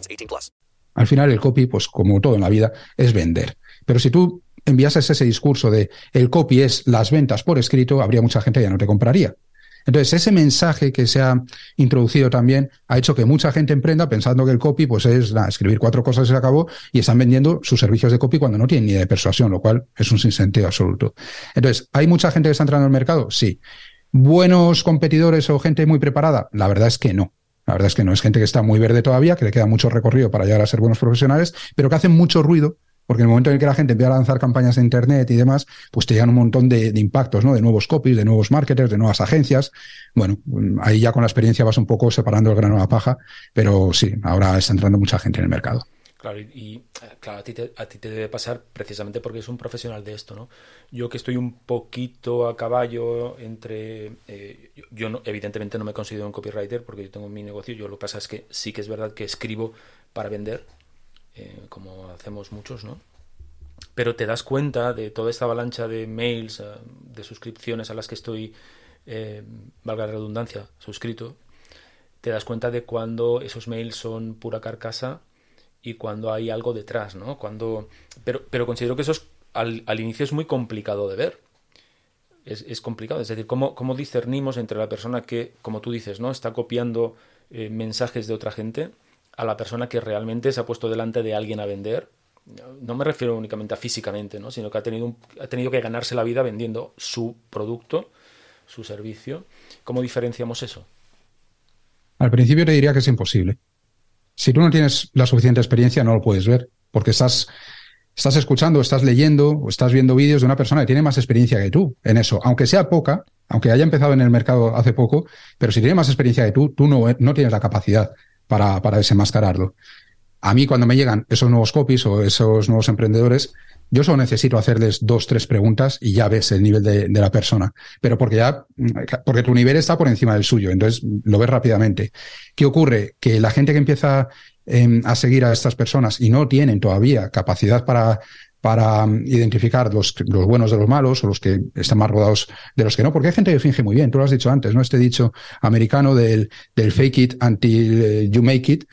18 plus. Al final el copy, pues como todo en la vida, es vender. Pero si tú enviases ese discurso de el copy es las ventas por escrito, habría mucha gente que ya no te compraría. Entonces, ese mensaje que se ha introducido también ha hecho que mucha gente emprenda pensando que el copy pues es escribir cuatro cosas y se acabó y están vendiendo sus servicios de copy cuando no tienen ni de persuasión, lo cual es un sinsentido absoluto. Entonces, ¿hay mucha gente que está entrando al mercado? Sí. ¿Buenos competidores o gente muy preparada? La verdad es que no. La verdad es que no. Es gente que está muy verde todavía, que le queda mucho recorrido para llegar a ser buenos profesionales, pero que hacen mucho ruido porque en el momento en el que la gente empieza a lanzar campañas de Internet y demás, pues te llegan un montón de, impactos, ¿no? De nuevos copies, de nuevos marketers, de nuevas agencias. Bueno, ahí ya con la experiencia vas un poco separando el grano de la paja, pero sí, ahora está entrando mucha gente en el mercado. Claro, y, claro, a ti, te, a ti te debe pasar precisamente porque es un profesional de esto, ¿no? Yo que estoy un poquito a caballo entre... Eh, yo no, evidentemente no me considero un copywriter porque yo tengo mi negocio, yo lo que pasa es que sí que es verdad que escribo para vender, eh, como hacemos muchos, ¿no? Pero te das cuenta de toda esta avalancha de mails, eh, de suscripciones a las que estoy, eh, valga la redundancia, suscrito, te das cuenta de cuando esos mails son pura carcasa y cuando hay algo detrás, ¿no? Cuando, pero, pero considero que eso al, inicio es muy complicado de ver. Es, complicado, es decir, ¿cómo, ¿cómo, discernimos entre la persona que, como tú dices, ¿no? está copiando mensajes de otra gente a la persona que realmente se ha puesto delante de alguien a vender. No me refiero únicamente a físicamente, ¿no? sino que ha tenido, ha tenido que ganarse la vida vendiendo su producto, su servicio. ¿Cómo diferenciamos eso? Al principio te diría que es imposible. Si tú no tienes la suficiente experiencia, no lo puedes ver, porque estás, estás escuchando, estás leyendo o estás viendo vídeos de una persona que tiene más experiencia que tú en eso, aunque sea poca, aunque haya empezado en el mercado hace poco, pero si tiene más experiencia que tú, tú no, no tienes la capacidad para, para desenmascararlo. A mí cuando me llegan esos nuevos copies o esos nuevos emprendedores, yo solo necesito hacerles dos, tres preguntas y ya ves el nivel de, la persona. Pero porque ya, porque tu nivel está por encima del suyo, entonces lo ves rápidamente. ¿Qué ocurre? Que la gente que empieza em, a seguir a estas personas y no tienen todavía capacidad para para um, identificar los, los, buenos de los malos o los que están más rodados de los que no, porque hay gente que finge muy bien, tú lo has dicho antes, ¿no? Este dicho americano del, del fake it until eh, you make it.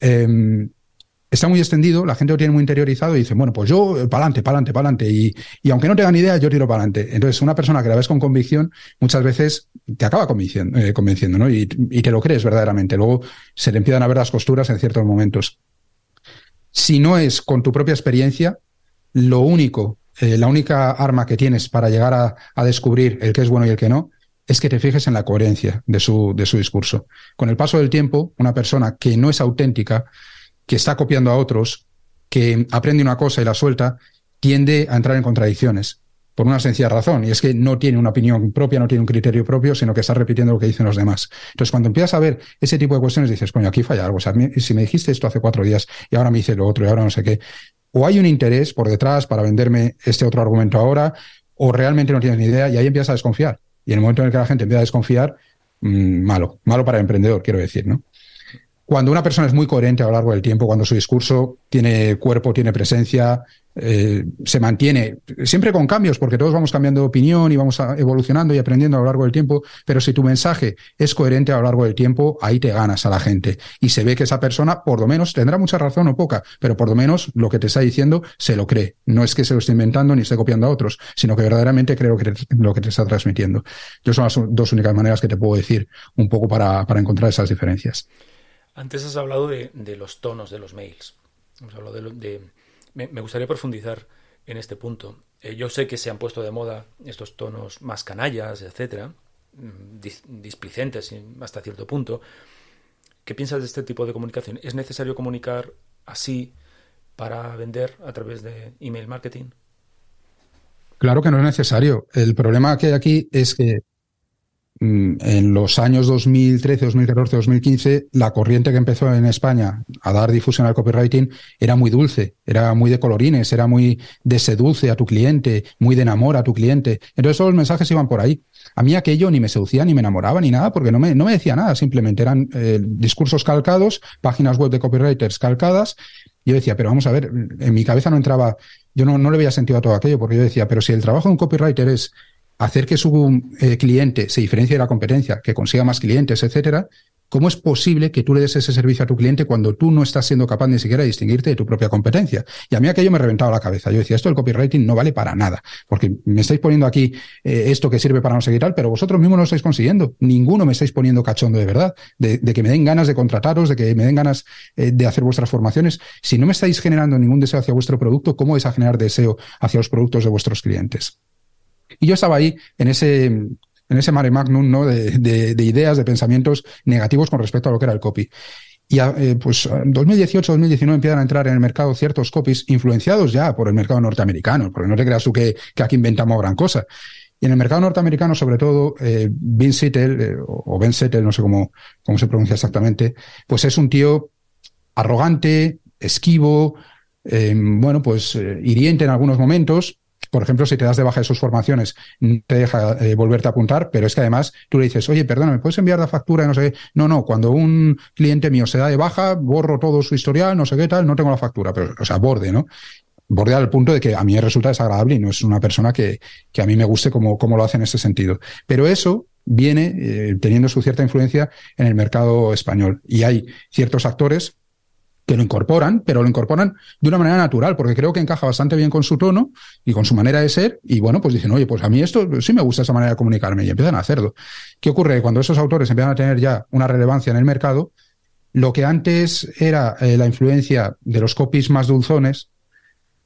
Em, está muy extendido, la gente lo tiene muy interiorizado y dice, bueno, pues yo para adelante, para adelante, para adelante. Y, y, aunque no te dan idea, yo tiro para adelante. Entonces, una persona que la ves con convicción, muchas veces te acaba convenciendo, eh, convenciendo ¿no? Y, y, te lo crees verdaderamente. Luego se le empiezan a ver las costuras en ciertos momentos. Si no es con tu propia experiencia, lo único, eh, la única arma que tienes para llegar a, descubrir el que es bueno y el que no, es que te fijes en la coherencia de su, de su discurso. Con el paso del tiempo, una persona que no es auténtica, que está copiando a otros, que aprende una cosa y la suelta, tiende a entrar en contradicciones. Por una sencilla razón, y es que no tiene una opinión propia, no tiene un criterio propio, sino que está repitiendo lo que dicen los demás. Entonces, cuando empiezas a ver ese tipo de cuestiones, dices, coño, aquí falla algo. O sea, si me dijiste esto hace cuatro días y ahora me dice lo otro y ahora no sé qué, o hay un interés por detrás para venderme este otro argumento ahora, o realmente no tienes ni idea y ahí empiezas a desconfiar. Y en el momento en el que la gente empieza a desconfiar, mm, malo, malo para el emprendedor, quiero decir, ¿no? Cuando una persona es muy coherente a lo largo del tiempo, cuando su discurso tiene cuerpo, tiene presencia, eh, se mantiene, siempre con cambios, porque todos vamos cambiando de opinión y vamos evolucionando y aprendiendo a lo largo del tiempo, pero si tu mensaje es coherente a lo largo del tiempo, ahí te ganas a la gente. Y se ve que esa persona, por lo menos, tendrá mucha razón o poca, pero por lo menos lo que te está diciendo se lo cree. No es que se lo esté inventando ni esté copiando a otros, sino que verdaderamente creo que lo que te está transmitiendo. Yo son las dos únicas maneras que te puedo decir un poco para, para encontrar esas diferencias. Antes has hablado de, los tonos de los mails. Hemos hablado de, me, gustaría profundizar en este punto. Eh, yo sé que se han puesto de moda estos tonos más canallas, etcétera, mm, displicentes hasta cierto punto. ¿Qué piensas de este tipo de comunicación? ¿Es necesario comunicar así para vender a través de email marketing? Claro que no es necesario. El problema que hay aquí es que en los años 2013, 2014, 2015, la corriente que empezó en España a dar difusión al copywriting era muy dulce, era muy de colorines, era muy de seduce a tu cliente, muy de enamora a tu cliente. Entonces todos los mensajes iban por ahí. A mí aquello ni me seducía, ni me enamoraba, ni nada, porque no me, no me decía nada, simplemente eran eh, discursos calcados, páginas web de copywriters calcadas. Yo decía, pero vamos a ver, en mi cabeza no entraba, yo no, no le veía sentido a todo aquello, porque yo decía, pero si el trabajo de un copywriter es hacer que su eh, cliente se diferencie de la competencia, que consiga más clientes, etcétera, ¿Cómo es posible que tú le des ese servicio a tu cliente cuando tú no estás siendo capaz ni siquiera de distinguirte de tu propia competencia? Y a mí aquello me reventaba la cabeza. Yo decía, esto del copywriting no vale para nada, porque me estáis poniendo aquí eh, esto que sirve para no seguir tal, pero vosotros mismos no lo estáis consiguiendo. Ninguno me estáis poniendo cachondo de verdad, de, que me den ganas de contrataros, de que me den ganas eh, de hacer vuestras formaciones. Si no me estáis generando ningún deseo hacia vuestro producto, ¿cómo es a generar deseo hacia los productos de vuestros clientes? Y yo estaba ahí en ese en ese mare magnum ¿no? de, ideas, de pensamientos negativos con respecto a lo que era el copy. Y eh, pues en 2018-2019 empiezan a entrar en el mercado ciertos copies influenciados ya por el mercado norteamericano, porque no te creas tú que, aquí inventamos gran cosa. Y en el mercado norteamericano, sobre todo, eh, Vince eh, o Ben Settle, no sé cómo, cómo se pronuncia exactamente, pues es un tío arrogante, esquivo, eh, bueno, pues hiriente en algunos momentos, por ejemplo, si te das de baja de sus formaciones, te deja eh, volverte a apuntar, pero es que además tú le dices, oye, perdona, ¿me puedes enviar la factura? No sé No, no, cuando un cliente mío se da de baja, borro todo su historial, no sé qué tal, no tengo la factura, pero, o sea, borde, ¿no? Borde al punto de que a mí resulta desagradable y no es una persona que, que a mí me guste como, como lo hace en ese sentido. Pero eso viene eh, teniendo su cierta influencia en el mercado español. Y hay ciertos actores que lo incorporan, pero lo incorporan de una manera natural, porque creo que encaja bastante bien con su tono y con su manera de ser, y bueno, pues dicen, oye, pues a mí esto sí me gusta esa manera de comunicarme, y empiezan a hacerlo. ¿Qué ocurre? Cuando esos autores empiezan a tener ya una relevancia en el mercado, lo que antes era eh, la influencia de los copies más dulzones,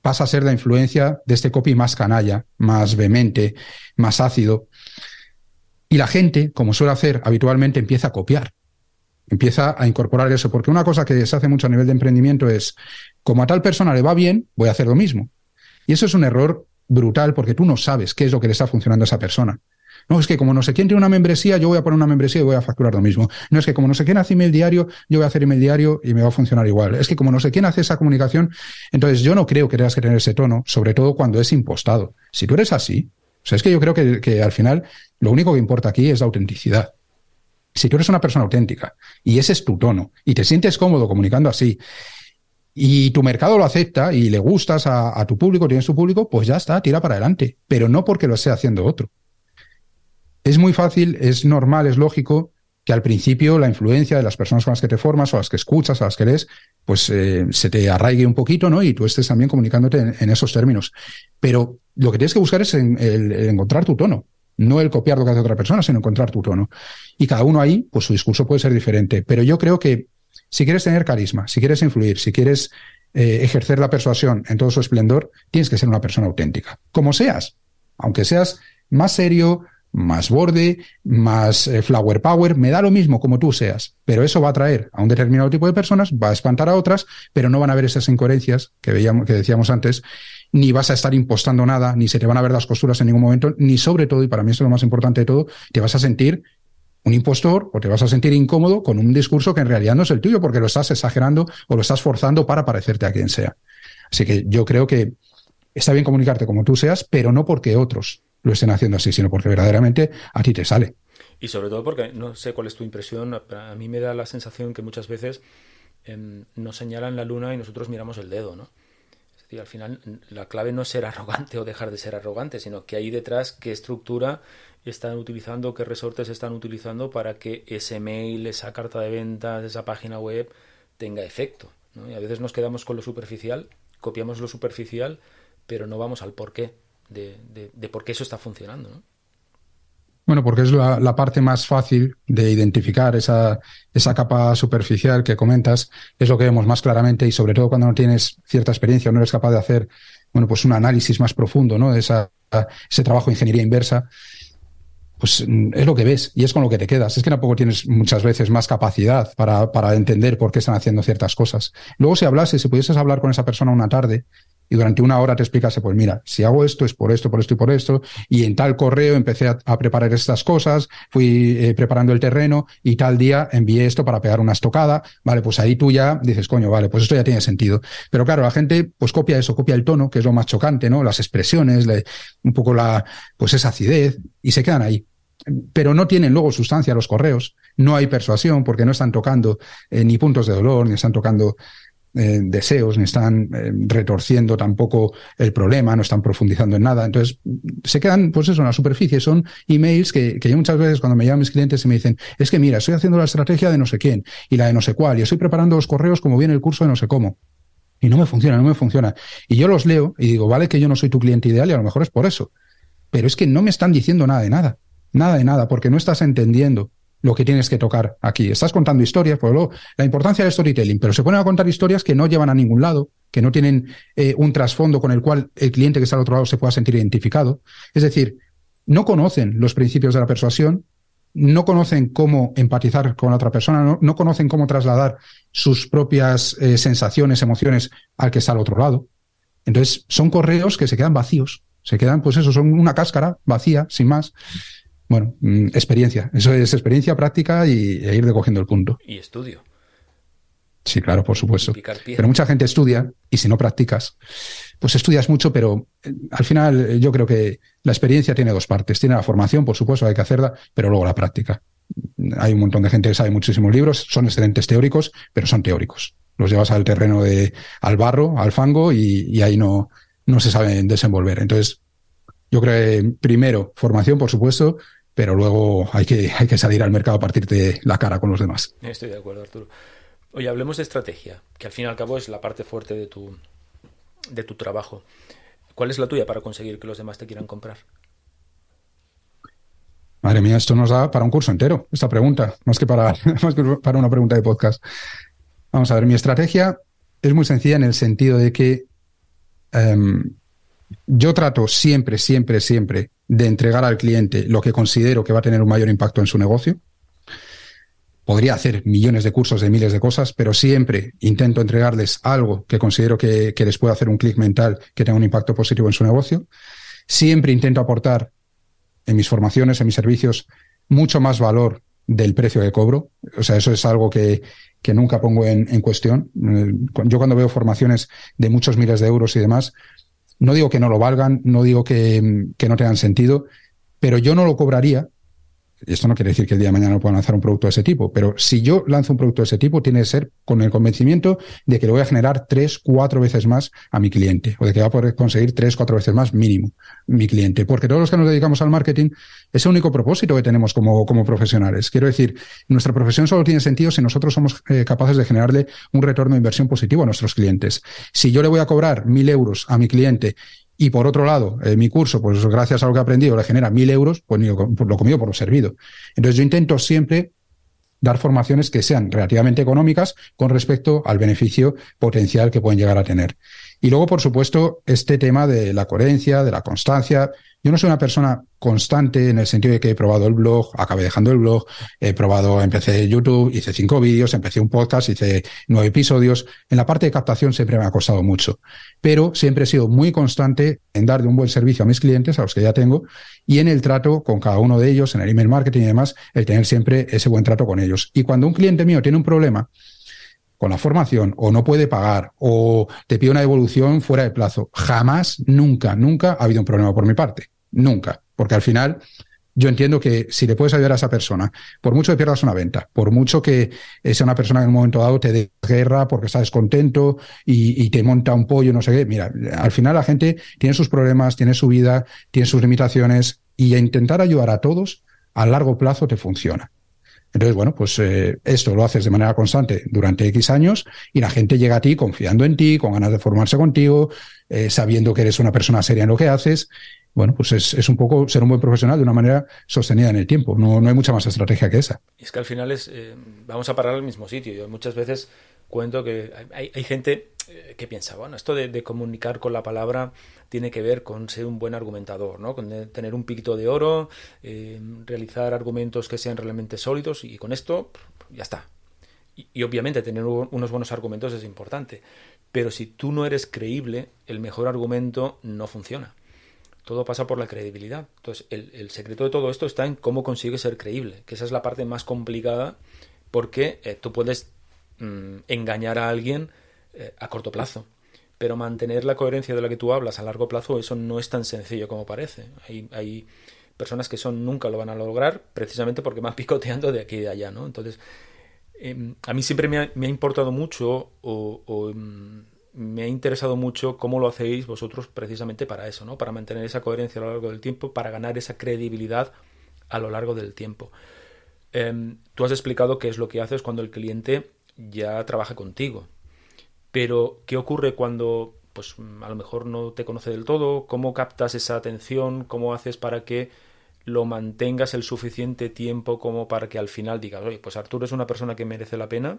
pasa a ser la influencia de este copy más canalla, más vehemente, más ácido. Y la gente, como suele hacer habitualmente, empieza a copiar empieza a incorporar eso, porque una cosa que se hace mucho a nivel de emprendimiento es, como a tal persona le va bien, voy a hacer lo mismo. Y eso es un error brutal porque tú no sabes qué es lo que le está funcionando a esa persona. No, es que como no sé quién tiene una membresía, yo voy a poner una membresía y voy a facturar lo mismo. No es que como no sé quién hace email diario, yo voy a hacer email diario y me va a funcionar igual. Es que como no sé quién hace esa comunicación, entonces yo no creo que tengas que tener ese tono, sobre todo cuando es impostado. Si tú eres así, o sea, es que yo creo que, que al final lo único que importa aquí es la autenticidad. Si tú eres una persona auténtica y ese es tu tono y te sientes cómodo comunicando así y tu mercado lo acepta y le gustas a, tu público, tienes tu público, pues ya está, tira para adelante, pero no porque lo esté haciendo otro. Es muy fácil, es normal, es lógico que al principio la influencia de las personas con las que te formas o las que escuchas, a las que lees, pues eh, se te arraigue un poquito, ¿no? Y tú estés también comunicándote en, esos términos. Pero lo que tienes que buscar es encontrar tu tono. No el copiar lo que hace otra persona, sino encontrar tu tono. Y cada uno ahí, pues su discurso puede ser diferente. Pero yo creo que si quieres tener carisma, si quieres influir, si quieres eh, ejercer la persuasión en todo su esplendor, tienes que ser una persona auténtica. Como seas. Aunque seas más serio, más borde, más eh, flower power, me da lo mismo como tú seas, pero eso va a atraer a un determinado tipo de personas, va a espantar a otras, pero no van a ver esas incoherencias que veíamos, que decíamos antes, ni vas a estar impostando nada, ni se te van a ver las costuras en ningún momento, ni sobre todo, y para mí esto es lo más importante de todo, te vas a sentir un impostor o te vas a sentir incómodo con un discurso que en realidad no es el tuyo porque lo estás exagerando o lo estás forzando para parecerte a quien sea. Así que yo creo que está bien comunicarte como tú seas, pero no porque otros lo estén haciendo así, sino porque verdaderamente a ti te sale. Y sobre todo porque no sé cuál es tu impresión, a mí me da la sensación que muchas veces em, nos señalan la luna y nosotros miramos el dedo, ¿no? Y al final la clave no es ser (laughs) arrogante o dejar de ser arrogante, sino que ahí detrás qué estructura están utilizando, qué resortes están utilizando para que ese mail, esa carta de ventas, esa página web tenga efecto. Y a veces nos quedamos con lo superficial, copiamos lo superficial, pero no vamos al porqué de, de, por qué eso está funcionando. ¿no? Bueno, porque es la, parte más fácil de identificar esa, esa capa superficial que comentas, es lo que vemos más claramente y sobre todo cuando no tienes cierta experiencia o no eres capaz de hacer, bueno, pues un análisis más profundo, ¿no? De esa, ese trabajo de ingeniería inversa, pues mm, es lo que ves y es con lo que te quedas. Es que tampoco tienes muchas veces más capacidad para, para entender por qué están haciendo ciertas cosas. Luego, si hablases, si pudieses hablar con esa persona una tarde y durante una hora te explicase, pues mira, si hago esto es por esto, por esto y por esto, y en tal correo empecé a, preparar estas cosas, fui eh, preparando el terreno y tal día envié esto para pegar una estocada, vale, pues ahí tú ya dices, coño, vale, pues esto ya tiene sentido. Pero claro, la gente pues copia eso, copia el tono, que es lo más chocante, ¿no? Las expresiones, un poco la, pues esa acidez, y se quedan ahí pero no tienen luego sustancia los correos, no hay persuasión porque no están tocando eh, ni puntos de dolor, ni están tocando eh, deseos, ni están eh, retorciendo tampoco el problema, no están profundizando en nada. Entonces, se quedan, pues eso, en la superficie. Son emails que, que yo muchas veces cuando me llaman mis clientes y me dicen, es que mira, estoy haciendo la estrategia de no sé quién y la de no sé cuál, y estoy preparando los correos como viene el curso de no sé cómo. Y no me funciona, no me funciona. Y yo los leo y digo, vale que yo no soy tu cliente ideal y a lo mejor es por eso. Pero es que no me están diciendo nada de nada. Nada de nada, porque no estás entendiendo lo que tienes que tocar aquí. Estás contando historias, por luego, la importancia del storytelling, pero se ponen a contar historias que no llevan a ningún lado, que no tienen eh, un trasfondo con el cual el cliente que está al otro lado se pueda sentir identificado. Es decir, no conocen los principios de la persuasión, no conocen cómo empatizar con la otra persona, no, conocen cómo trasladar sus propias eh, sensaciones, emociones al que está al otro lado. Entonces, son correos que se quedan vacíos, se quedan, pues eso, son una cáscara vacía, sin más. Bueno, mm, experiencia. Eso es experiencia práctica y e ir recogiendo el punto. Y estudio. Sí, claro, por supuesto. Pero mucha gente estudia y si no practicas, pues estudias mucho, pero eh, al final eh, yo creo que la experiencia tiene dos partes. Tiene la formación, por supuesto, hay que hacerla, pero luego la práctica. Hay un montón de gente que sabe muchísimos libros, son excelentes teóricos, pero son teóricos. Los llevas al terreno de, al barro, al fango y, y ahí no, no se saben desenvolver. Entonces, yo creo que primero, formación, por supuesto, pero luego hay que, hay que salir al mercado a partirte la cara con los demás. Estoy de acuerdo, Arturo. Oye, hablemos de estrategia, que al fin y al cabo es la parte fuerte de tu, de tu trabajo. ¿Cuál es la tuya para conseguir que los demás te quieran comprar? Madre mía, esto nos da para un curso entero, esta pregunta, más que para, (laughs) más que para una pregunta de podcast. Vamos a ver, mi estrategia es muy sencilla en el sentido de que em, yo trato siempre, siempre, siempre de entregar al cliente lo que considero que va a tener un mayor impacto en su negocio. Podría hacer millones de cursos de miles de cosas, pero siempre intento entregarles algo que considero que, les pueda hacer un clic mental que tenga un impacto positivo en su negocio. Siempre intento aportar en mis formaciones, en mis servicios, mucho más valor del precio de cobro. O sea, eso es algo que, que nunca pongo en, en, cuestión. Yo cuando veo formaciones de muchos miles de euros y demás, no digo que no lo valgan, no digo que, no tengan sentido, pero yo no lo cobraría esto no quiere decir que el día de mañana no puedan lanzar un producto de ese tipo, pero si yo lanzo un producto de ese tipo, tiene que ser con el convencimiento de que le voy a generar tres, cuatro veces más a mi cliente, o de que va a poder conseguir tres, cuatro veces más mínimo mi cliente. Porque todos los que nos dedicamos al marketing, es el único propósito que tenemos como, como profesionales. Quiero decir, nuestra profesión solo tiene sentido si nosotros somos eh, capaces de generarle un retorno de inversión positivo a nuestros clientes. Si yo le voy a cobrar mil euros a mi cliente y por otro lado, eh, mi curso, pues gracias a lo que he aprendido, le genera mil euros, pues lo, lo comido por lo servido. Entonces yo intento siempre dar formaciones que sean relativamente económicas con respecto al beneficio potencial que pueden llegar a tener. Y luego, por supuesto, este tema de la coherencia, de la constancia. Yo no soy una persona constante en el sentido de que he probado el blog, acabé dejando el blog, he probado, empecé YouTube, hice cinco vídeos, empecé un podcast, hice nueve episodios. En la parte de captación siempre me ha costado mucho, pero siempre he sido muy constante en dar de un buen servicio a mis clientes, a los que ya tengo, y en el trato con cada uno de ellos, en el email marketing y demás, el tener siempre ese buen trato con ellos. Y cuando un cliente mío tiene un problema, con la formación o no puede pagar o te pide una devolución fuera de plazo. Jamás, nunca, nunca ha habido un problema por mi parte. Nunca. Porque al final yo entiendo que si le puedes ayudar a esa persona, por mucho que pierdas una venta, por mucho que sea una persona que en un momento dado te dé guerra porque está descontento y, te monta un pollo, no sé qué, mira, al final la gente tiene sus problemas, tiene su vida, tiene sus limitaciones y a intentar ayudar a todos a largo plazo te funciona. Entonces, bueno, pues eh, esto lo haces de manera constante durante X años y la gente llega a ti confiando en ti, con ganas de formarse contigo, eh, sabiendo que eres una persona seria en lo que haces. Bueno, pues es, es, un poco ser un buen profesional de una manera sostenida en el tiempo. No, no hay mucha más estrategia que esa. Y es que al final es, eh, vamos a parar al mismo sitio. Yo muchas veces cuento que hay, hay gente que piensa, bueno, esto de, comunicar con la palabra tiene que ver con ser un buen argumentador, ¿no? Con tener un piquito de oro, eh, realizar argumentos que sean realmente sólidos y con esto ya está. Y, obviamente tener unos buenos argumentos es importante. pero si tú no eres creíble, el mejor argumento no funciona. Todo pasa por la credibilidad. Entonces, el, secreto de todo esto está en cómo consigues ser creíble, que esa es la parte más complicada porque eh, tú puedes mm, engañar a alguien eh, a corto plazo, pero mantener la coherencia de la que tú hablas a largo plazo, eso no es tan sencillo como parece. Hay, hay personas que son nunca lo van a lograr precisamente porque van (laughs) picoteando de aquí y de allá, ¿no? Entonces, em, a mí siempre me ha, importado mucho o, em, me ha interesado mucho cómo lo hacéis vosotros precisamente para eso, ¿no? Para mantener esa coherencia a lo largo del tiempo, para ganar esa credibilidad a lo largo del tiempo. Em, tú has explicado qué es lo que haces cuando el cliente ya trabaja contigo. Pero, ¿qué ocurre cuando pues a lo mejor no te conoce del todo? ¿Cómo captas esa atención? ¿Cómo haces para que lo mantengas el suficiente tiempo como para que al final digas, oye, pues Arturo es una persona que merece la pena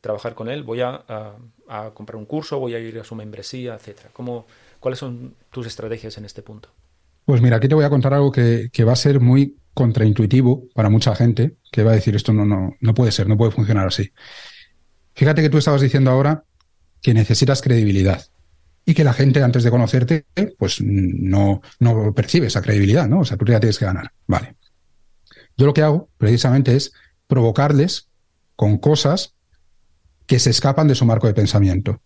trabajar con él, voy a, comprar un curso, voy a ir a su membresía, etcétera. ¿Cómo, ¿Cuáles son tus estrategias en este punto? Pues mira, aquí te voy a contar algo que, va a ser muy contraintuitivo para mucha gente, que va a decir esto no, no, no puede ser, no puede funcionar así. Fíjate que tú estabas diciendo ahora que necesitas credibilidad y que la gente antes de conocerte, pues no, no percibe esa credibilidad, ¿no? O sea, tú ya tienes que ganar. Vale. Yo lo que hago precisamente es provocarles con cosas que se escapan de su marco de pensamiento.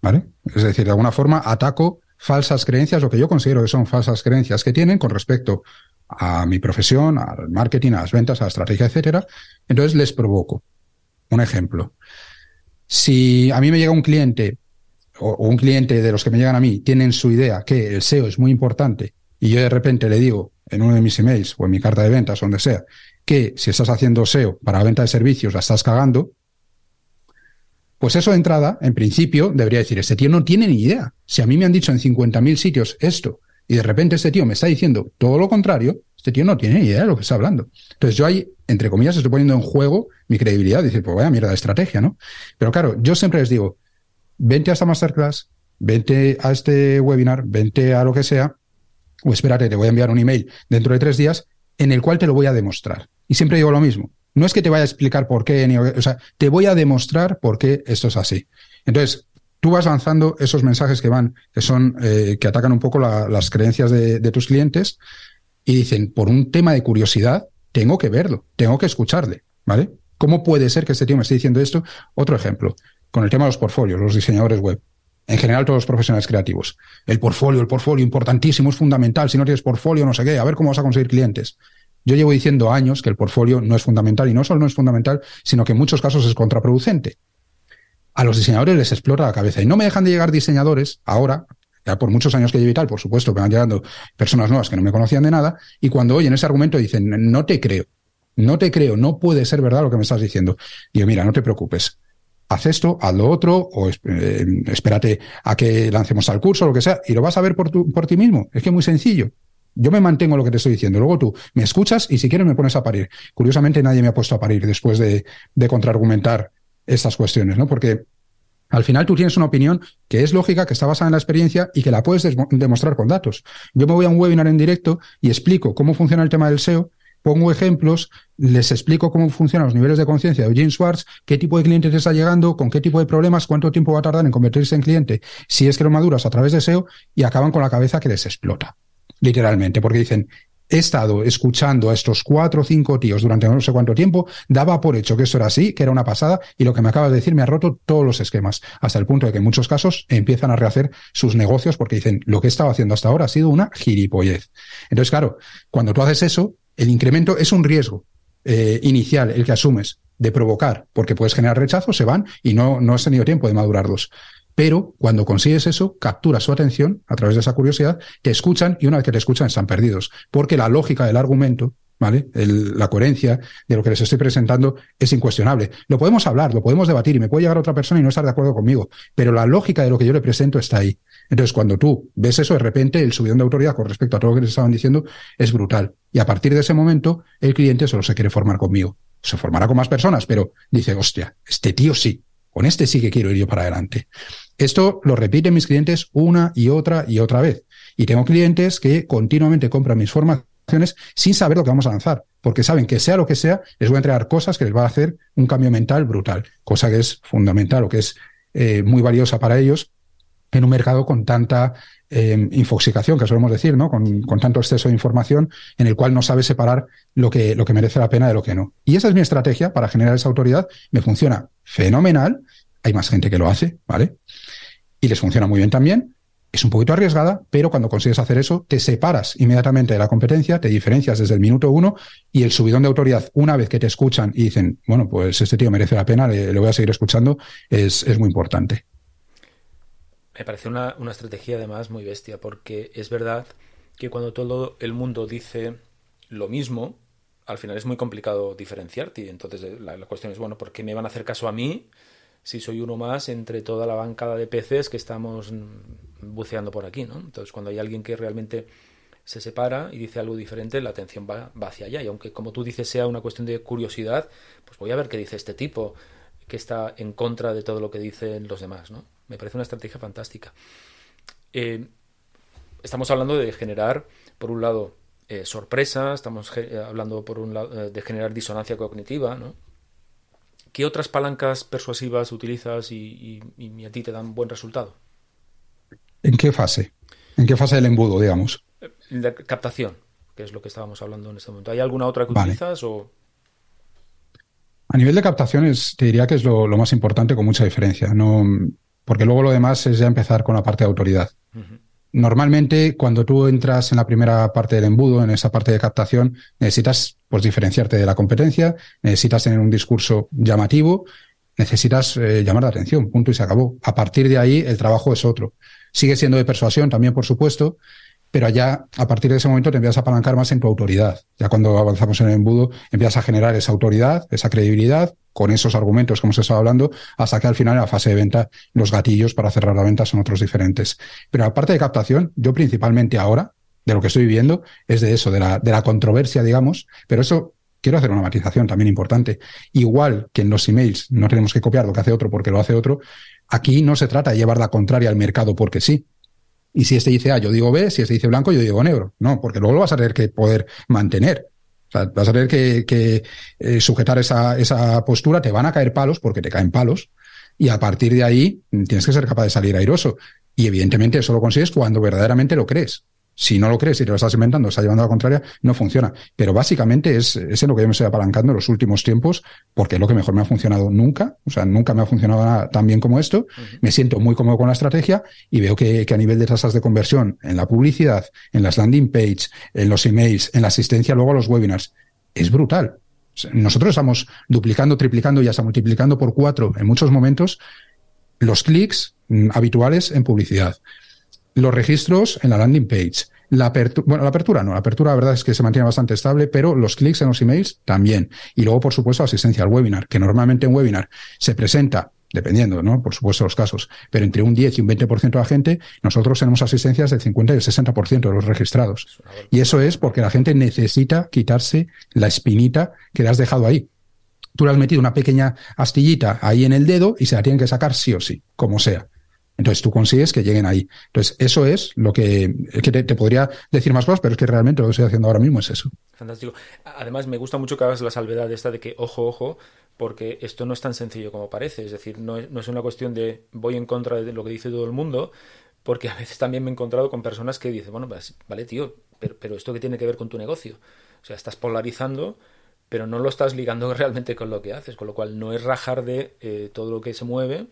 ¿Vale? Es decir, de alguna forma ataco falsas creencias, lo que yo considero que son falsas creencias que tienen con respecto a mi profesión, al marketing, a las ventas, a la estrategia, etcétera. Entonces les provoco. Un ejemplo. Si a mí me llega un cliente o, un cliente de los que me llegan a mí tienen su idea que el SEO es muy importante y yo de repente le digo en uno de mis emails o en mi carta de ventas, donde sea, que si estás haciendo SEO para venta de servicios la estás cagando, pues eso de entrada, en principio, debería decir, este tío no tiene ni idea. Si a mí me han dicho en 50.000 sitios esto y de repente este tío me está diciendo todo lo contrario, este tío no tiene ni idea de lo que está hablando. Entonces yo ahí, entre comillas, estoy poniendo en juego mi credibilidad. Dice, pues vaya mierda de estrategia, ¿no? Pero claro, yo siempre les digo, vente a esta masterclass, vente a este webinar, vente a lo que sea, o espérate, te voy a enviar un email dentro de tres días en el cual te lo voy a demostrar. Y siempre digo lo mismo. No es que te vaya a explicar por qué, ni, o sea, te voy a demostrar por qué esto es así. Entonces, tú vas lanzando esos mensajes que van, que son, eh, que atacan un poco las creencias de, tus clientes y dicen, por un tema de curiosidad, tengo que verlo, tengo que escucharle, ¿vale? ¿Cómo puede ser que este tío me esté diciendo esto? Otro ejemplo, con el tema de los portfolios, los diseñadores web. En general, todos los profesionales creativos. El portfolio, el portfolio, importantísimo, es fundamental. Si no tienes portfolio, no sé qué, a ver cómo vas a conseguir clientes. Yo llevo diciendo años que el portfolio no es fundamental y no solo no es fundamental, sino que en muchos casos es contraproducente. A los diseñadores les explota la cabeza y no me dejan de llegar diseñadores ahora, ya por muchos años que llevo y tal, por supuesto que van llegando personas nuevas que no me conocían de nada y cuando oyen ese argumento dicen, no te creo, no te creo, no puede ser verdad lo que me estás diciendo. Digo, mira, no te preocupes, haz esto, haz lo otro, o eh, espérate a que lancemos al curso, lo que sea, y lo vas a ver por, por ti mismo. Es que es muy sencillo. Yo me mantengo lo que te estoy diciendo. Luego tú me escuchas y si quieres me pones a parir. Curiosamente nadie me ha puesto a parir después de, de contraargumentar estas cuestiones, ¿no? Porque al final tú tienes una opinión que es lógica, que está basada en la experiencia y que la puedes demostrar con datos. Yo me voy a un webinar en directo y explico cómo funciona el tema del SEO, pongo ejemplos, les explico cómo funcionan los niveles de conciencia de Eugene Schwartz, qué tipo de cliente te está llegando, con qué tipo de problemas, cuánto tiempo va a tardar en convertirse en cliente, si es que lo maduras a través de SEO y acaban con la cabeza que les explota literalmente, porque dicen, he estado escuchando a estos cuatro o cinco tíos durante no sé cuánto tiempo, daba por hecho que eso era así, que era una pasada, y lo que me acabas de decir me ha roto todos los esquemas, hasta el punto de que en muchos casos empiezan a rehacer sus negocios porque dicen, lo que he estado haciendo hasta ahora ha sido una gilipollez. Entonces, claro, cuando tú haces eso, el incremento es un riesgo eh, inicial, el que asumes, de provocar, porque puedes generar rechazo, se van y no, no has tenido tiempo de madurarlos. Pero cuando consigues eso, capturas su atención a través de esa curiosidad, te escuchan y una vez que te escuchan están perdidos, porque la lógica del argumento ¿vale? la coherencia de lo que les estoy presentando es incuestionable. Lo podemos hablar, lo podemos debatir y me puede llegar otra persona y no estar de acuerdo conmigo, pero la lógica de lo que yo le presento está ahí. Entonces, cuando tú ves eso, de repente el subidón de autoridad con respecto a todo lo que les estaban diciendo es brutal. Y a partir de ese momento, el cliente solo se quiere formar conmigo. Se formará con más personas, pero dice, hostia, este tío sí, con este sí que quiero ir yo para adelante. Esto lo repiten mis clientes una y otra y otra vez. Y tengo clientes que continuamente compran mis formaciones sin saber lo que vamos a lanzar, porque saben que sea lo que sea, les voy a entregar cosas que les va a hacer un cambio mental brutal, cosa que es fundamental o que es eh, muy valiosa para ellos en un mercado con tanta eh, infoxicación, que solemos decir, ¿no? Con, con, tanto exceso de información en el cual no sabe separar lo que, lo que merece la pena de lo que no. Y esa es mi estrategia para generar esa autoridad. Me funciona fenomenal. Hay más gente que lo hace, ¿vale? Y les funciona muy bien también. Es un poquito arriesgada, pero cuando consigues hacer eso, te separas inmediatamente de la competencia, te diferencias desde el minuto uno y el subidón de autoridad, una vez que te escuchan y dicen, bueno, pues este tío merece la pena, le, voy a seguir escuchando, es, es muy importante. Me parece una, estrategia además muy bestia, porque es verdad que cuando todo el mundo dice lo mismo, al final es muy complicado diferenciarte. Y entonces eh, la, cuestión es, bueno, ¿por qué me van a hacer caso a mí si soy uno más entre toda la bancada de peces que estamos buceando por aquí? ¿no? Entonces, cuando hay alguien que realmente se separa y dice algo diferente, la atención va, hacia allá. Y aunque, como tú dices, sea una cuestión de curiosidad, pues voy a ver qué dice este tipo que está en contra de todo lo que dicen los demás, ¿no? Me parece una estrategia fantástica. Eh, estamos hablando de generar, por un lado, eh, sorpresa, estamos eh, hablando por un lado de generar disonancia cognitiva, ¿no? ¿Qué otras palancas persuasivas utilizas y, a ti te dan buen resultado? ¿En qué fase? ¿En qué fase del embudo, digamos? La captación, que es lo que estábamos hablando en este momento. ¿Hay alguna otra que utilizas o...? A nivel de captaciones, te diría que es lo, lo, más importante con mucha diferencia. No, porque luego lo demás es ya empezar con la parte de autoridad. Normalmente, cuando tú entras en la primera parte del embudo, en esa parte de captación, necesitas pues, diferenciarte de la competencia, necesitas tener un discurso llamativo, necesitas eh, llamar la atención, punto y se acabó. A partir de ahí, el trabajo es otro. Sigue siendo de persuasión también, por supuesto, pero ya a partir de ese momento te empiezas a apalancar más en tu autoridad. Ya cuando avanzamos en el embudo, empiezas a generar esa autoridad, esa credibilidad, con esos argumentos que hemos estado hablando, hasta que al final en la fase de venta los gatillos para cerrar la venta son otros diferentes. Pero la parte de captación, yo principalmente ahora, de lo que estoy viviendo, es de eso, de la, de la controversia, digamos, pero eso quiero hacer una matización también importante. Igual que en los emails no tenemos que copiar lo que hace otro porque lo hace otro, aquí no se trata de llevar la contraria al mercado porque sí. Y si este dice A, yo digo B, si este dice blanco, yo digo negro. No, porque luego lo vas a tener que poder mantener. O sea, vas a tener que, eh, sujetar esa, esa postura, te van a caer palos porque te caen palos. Y a partir de ahí tienes que ser capaz de salir airoso. Y evidentemente eso lo consigues cuando verdaderamente lo crees. Si no lo crees y te lo estás inventando, estás llevando a la contraria, no funciona. Pero básicamente es, es en lo que yo me estoy apalancando en los últimos tiempos, porque es lo que mejor me ha funcionado nunca. O sea, nunca me ha funcionado nada tan bien como esto. Me siento muy cómodo con la estrategia y veo que, que, a nivel de tasas de conversión en la publicidad, en las landing page, en los emails, en la asistencia luego a los webinars, es brutal. Nosotros estamos duplicando, triplicando y hasta multiplicando por cuatro en muchos momentos los clics mm, habituales en publicidad los registros en la landing page. La apertura, bueno, la apertura no, la apertura la verdad es que se mantiene bastante estable, pero los clics en los emails también. Y luego, por supuesto, asistencia al webinar, que normalmente en webinar se presenta dependiendo, ¿no? Por supuesto, los casos, pero entre un 10 y un 20% de la gente, nosotros tenemos asistencias del 50 y el 60% de los registrados. Y eso es porque la gente necesita quitarse la espinita que le has dejado ahí. Tú le has metido una pequeña astillita ahí en el dedo y se la tienen que sacar sí o sí, como sea. Entonces tú consigues que lleguen ahí. Entonces eso es lo que, que te, podría decir más cosas, pero es que realmente lo que estoy haciendo ahora mismo es eso. Fantástico. Además me gusta mucho que hagas la salvedad esta de que, ojo, ojo, porque esto no es tan sencillo como parece. Es decir, no es, una cuestión de voy en contra de lo que dice todo el mundo, porque a veces también me he encontrado con personas que dicen, bueno, pues, vale, tío, pero, esto qué tiene que ver con tu negocio. O sea, estás polarizando pero no lo estás ligando (laughs) realmente con lo que haces, con lo cual no es rajar de eh, todo lo que se mueve,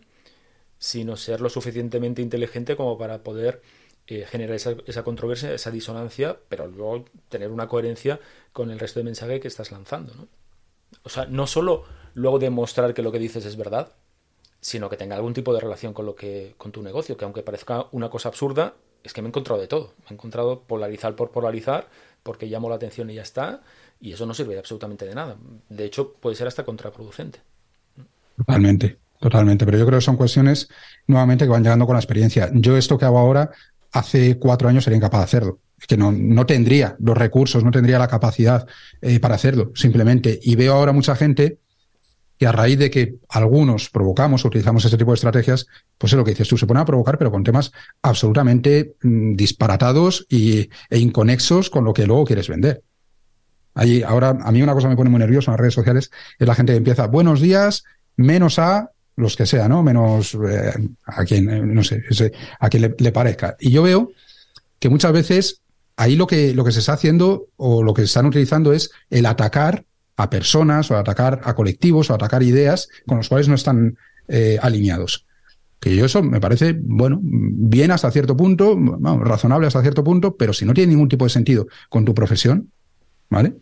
sino ser lo suficientemente inteligente como para poder eh, generar esa, esa, controversia, esa disonancia, pero luego tener una coherencia con el resto de mensaje que estás lanzando. ¿no? O sea, no solo luego demostrar que lo que dices es verdad, sino que tenga algún tipo de relación con lo que con tu negocio, que aunque parezca una cosa absurda, es que me he encontrado de todo. Me he encontrado polarizar por polarizar, porque llamo la atención y ya está, y eso no sirve absolutamente de nada. De hecho, puede ser hasta contraproducente. Totalmente, totalmente. Pero yo creo que son cuestiones nuevamente que van llegando con la experiencia. Yo esto que hago ahora, hace cuatro años sería incapaz de hacerlo. Que no, no tendría los recursos, no tendría la capacidad eh, para hacerlo, simplemente. Y veo ahora mucha gente que a raíz de que algunos provocamos utilizamos ese tipo de estrategias, pues es lo que dices tú, se pone a provocar, pero con temas absolutamente mm, disparatados y, e inconexos con lo que luego quieres vender. Ahí, ahora, a mí una cosa me pone muy nervioso en las redes sociales es la gente que empieza, buenos días, menos a los que sea, ¿no? Menos eh, a quien, eh, no sé, a quien le, parezca. Y yo veo que muchas veces ahí lo que, lo que se está haciendo o lo que se están utilizando es el atacar a personas o atacar a colectivos o atacar ideas con los cuales no están eh, alineados. Que yo eso me parece, bueno, bien hasta cierto punto, razonable hasta cierto punto, pero si no tiene ningún tipo de sentido con tu profesión, ¿vale?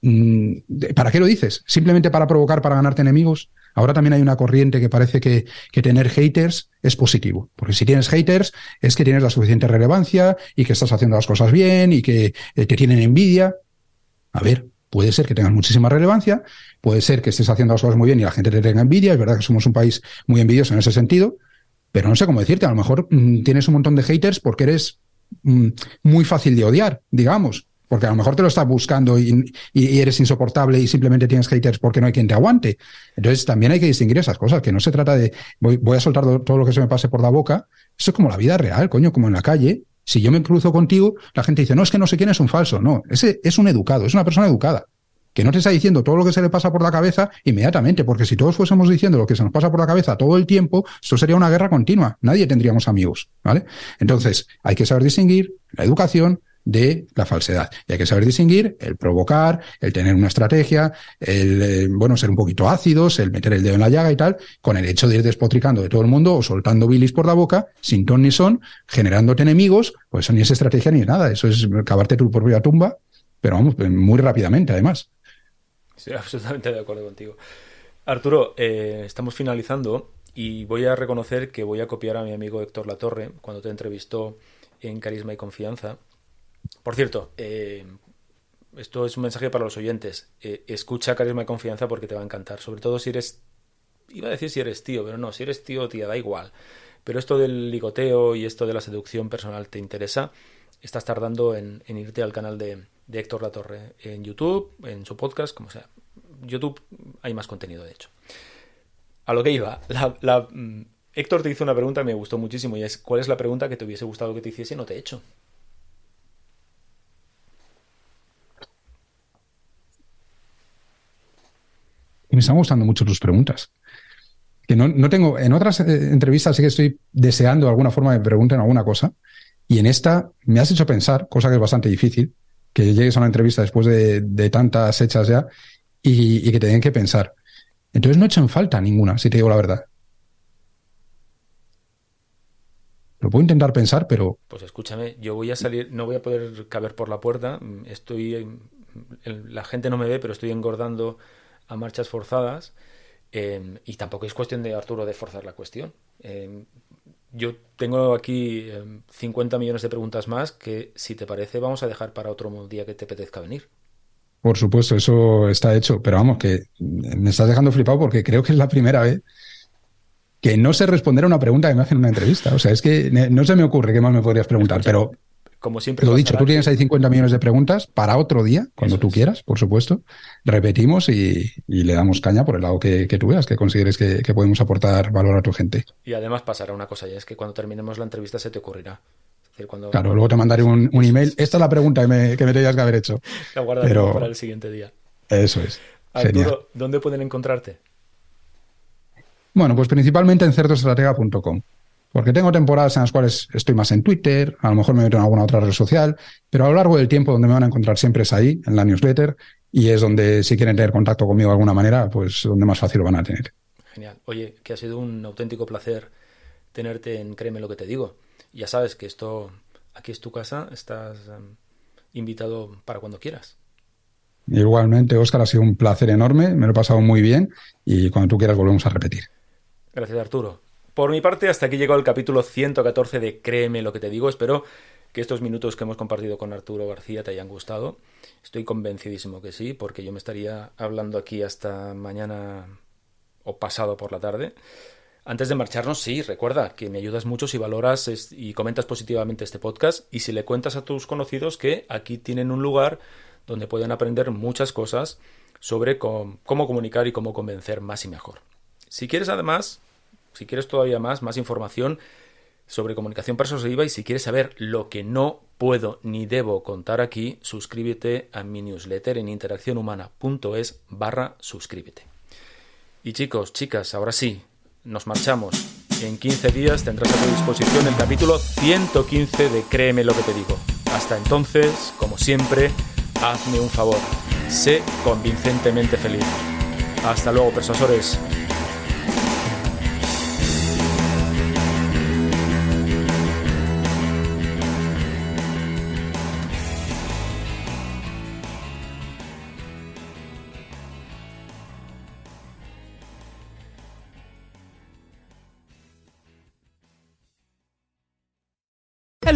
Mm, ¿Para qué lo dices? ¿Simplemente para provocar, para ganarte enemigos? Ahora también hay una corriente que parece que, que, tener haters es positivo, porque si tienes haters es que tienes la suficiente relevancia y que estás haciendo las cosas bien y que eh, te tienen envidia. A ver, Puede ser que tengas muchísima relevancia, puede ser que estés haciendo las cosas muy bien y la gente te tenga envidia, es verdad que somos un país muy envidioso en ese sentido, pero no sé cómo decirte, a lo mejor mmm, tienes un montón de haters porque eres mmm, muy fácil de odiar, digamos, porque a lo mejor te lo estás buscando y, eres insoportable y simplemente tienes haters porque no hay quien te aguante. Entonces también hay que distinguir esas cosas, que no se trata de voy, voy a soltar todo lo que se me pase por la boca, eso es como la vida real, coño, como en la calle, si yo me cruzo contigo, la gente dice, no, es que no sé quién es un falso. No, ese es un educado, es una persona educada, que no te está diciendo todo lo que se le pasa por la cabeza inmediatamente, porque si todos fuésemos diciendo lo que se nos pasa por la cabeza todo el tiempo, esto sería una guerra continua, nadie tendríamos amigos, ¿vale? Entonces, hay que saber distinguir la educación de la falsedad. Y hay que saber distinguir el provocar, el tener una estrategia, el, eh, bueno, ser un poquito ácidos, el meter el dedo en la llaga y tal, con el hecho de ir despotricando de todo el mundo o soltando bilis por la boca, sin ton ni son, generándote enemigos, pues eso ni es estrategia ni es nada. Eso es cavarte tu propia tumba, pero vamos, muy rápidamente además. Estoy (laughs) absolutamente de acuerdo contigo. Arturo, eh, estamos finalizando y voy a reconocer que voy a copiar a mi amigo Héctor Latorre cuando te entrevistó en Carisma y Confianza por cierto, eh, esto es un mensaje para los oyentes. Eh, escucha Carisma y Confianza porque te va a encantar. Sobre todo si eres. Iba a decir si eres tío, pero no, si eres tío, tía, da igual. Pero esto del ligoteo y esto de la seducción personal te interesa, estás tardando en, irte al canal de, de Héctor Latorre en YouTube, en su podcast, como sea. YouTube hay más contenido, de hecho. A lo que iba, la, mm, Héctor te hizo una pregunta que me gustó muchísimo y es ¿cuál es la pregunta que te hubiese gustado que te hiciese y no te he hecho? Me están gustando mucho tus preguntas. Que no, no tengo, en otras eh, entrevistas sí que estoy deseando alguna forma de pregunten alguna cosa. Y en esta me has hecho pensar, cosa que es bastante difícil, que llegues a una entrevista después de, de tantas hechas ya y, y, que te den que pensar. Entonces no he hecho en falta ninguna, si te digo la verdad. Lo puedo intentar pensar, pero. Pues escúchame, yo voy a salir, no voy a poder caber por la puerta. Estoy. La gente no me ve, pero estoy engordando a marchas forzadas. Eh, y tampoco es cuestión de Arturo de forzar la cuestión. Eh, yo tengo aquí eh, 50 millones de preguntas más que, si te parece, vamos a dejar para otro día que te apetezca venir. Por supuesto, eso está hecho. Pero vamos, que me estás dejando flipado porque creo que es la primera vez que no sé responder a una pregunta que me hacen en una entrevista. O sea, es que no se me ocurre qué más me podrías preguntar, pero como siempre. Lo dicho, tú tienes ahí 50 millones de preguntas para otro día, cuando Eso tú es. quieras, por supuesto. Repetimos y, y, le damos caña por el lado que, que tú veas, que consideres que, que, podemos aportar valor a tu gente. Y además pasará una cosa, ya es que cuando terminemos la entrevista se te ocurrirá. Es decir, cuando... Claro, luego te mandaré un, un email. Esta es la pregunta que me, que me tenías que haber hecho. (laughs) La guardaré Pero... para el siguiente día. Eso es. Arturo. ¿dónde pueden encontrarte? Bueno, pues principalmente en certostratega.com. Porque tengo temporadas en las cuales estoy más en Twitter, a lo mejor me meto en alguna otra red social, pero a lo largo del tiempo donde me van a encontrar siempre es ahí, en la newsletter, y es donde si quieren tener contacto conmigo de alguna manera, pues donde más fácil lo van a tener. Genial. Oye, que ha sido un auténtico placer tenerte en Créeme lo que te digo. Ya sabes que esto, aquí es tu casa, estás um, invitado para cuando quieras. Igualmente, Óscar, ha sido un placer enorme, me lo he pasado muy bien y cuando tú quieras volvemos a repetir. Gracias, Arturo por mi parte, hasta aquí llegó el capítulo 114 de Créeme lo que te digo. Espero que estos minutos que hemos compartido con Arturo García te hayan gustado. Estoy convencidísimo que sí, porque yo me estaría hablando aquí hasta mañana o pasado por la tarde. Antes de marcharnos, sí, recuerda que me ayudas mucho si valoras y comentas positivamente este podcast y si le cuentas a tus conocidos que aquí tienen un lugar donde pueden aprender muchas cosas sobre cómo comunicar y cómo convencer más y mejor. Si quieres además si quieres todavía más, más información sobre comunicación persuasiva y si quieres saber lo que no puedo ni debo contar aquí, suscríbete a mi newsletter en interaccionhumana.es barra suscríbete. Y chicos, chicas, ahora sí, nos marchamos. En 15 días tendrás a tu disposición el capítulo 115 de Créeme lo que te digo. Hasta entonces, como siempre, hazme un favor. Sé convincentemente feliz. Hasta luego, persuasores.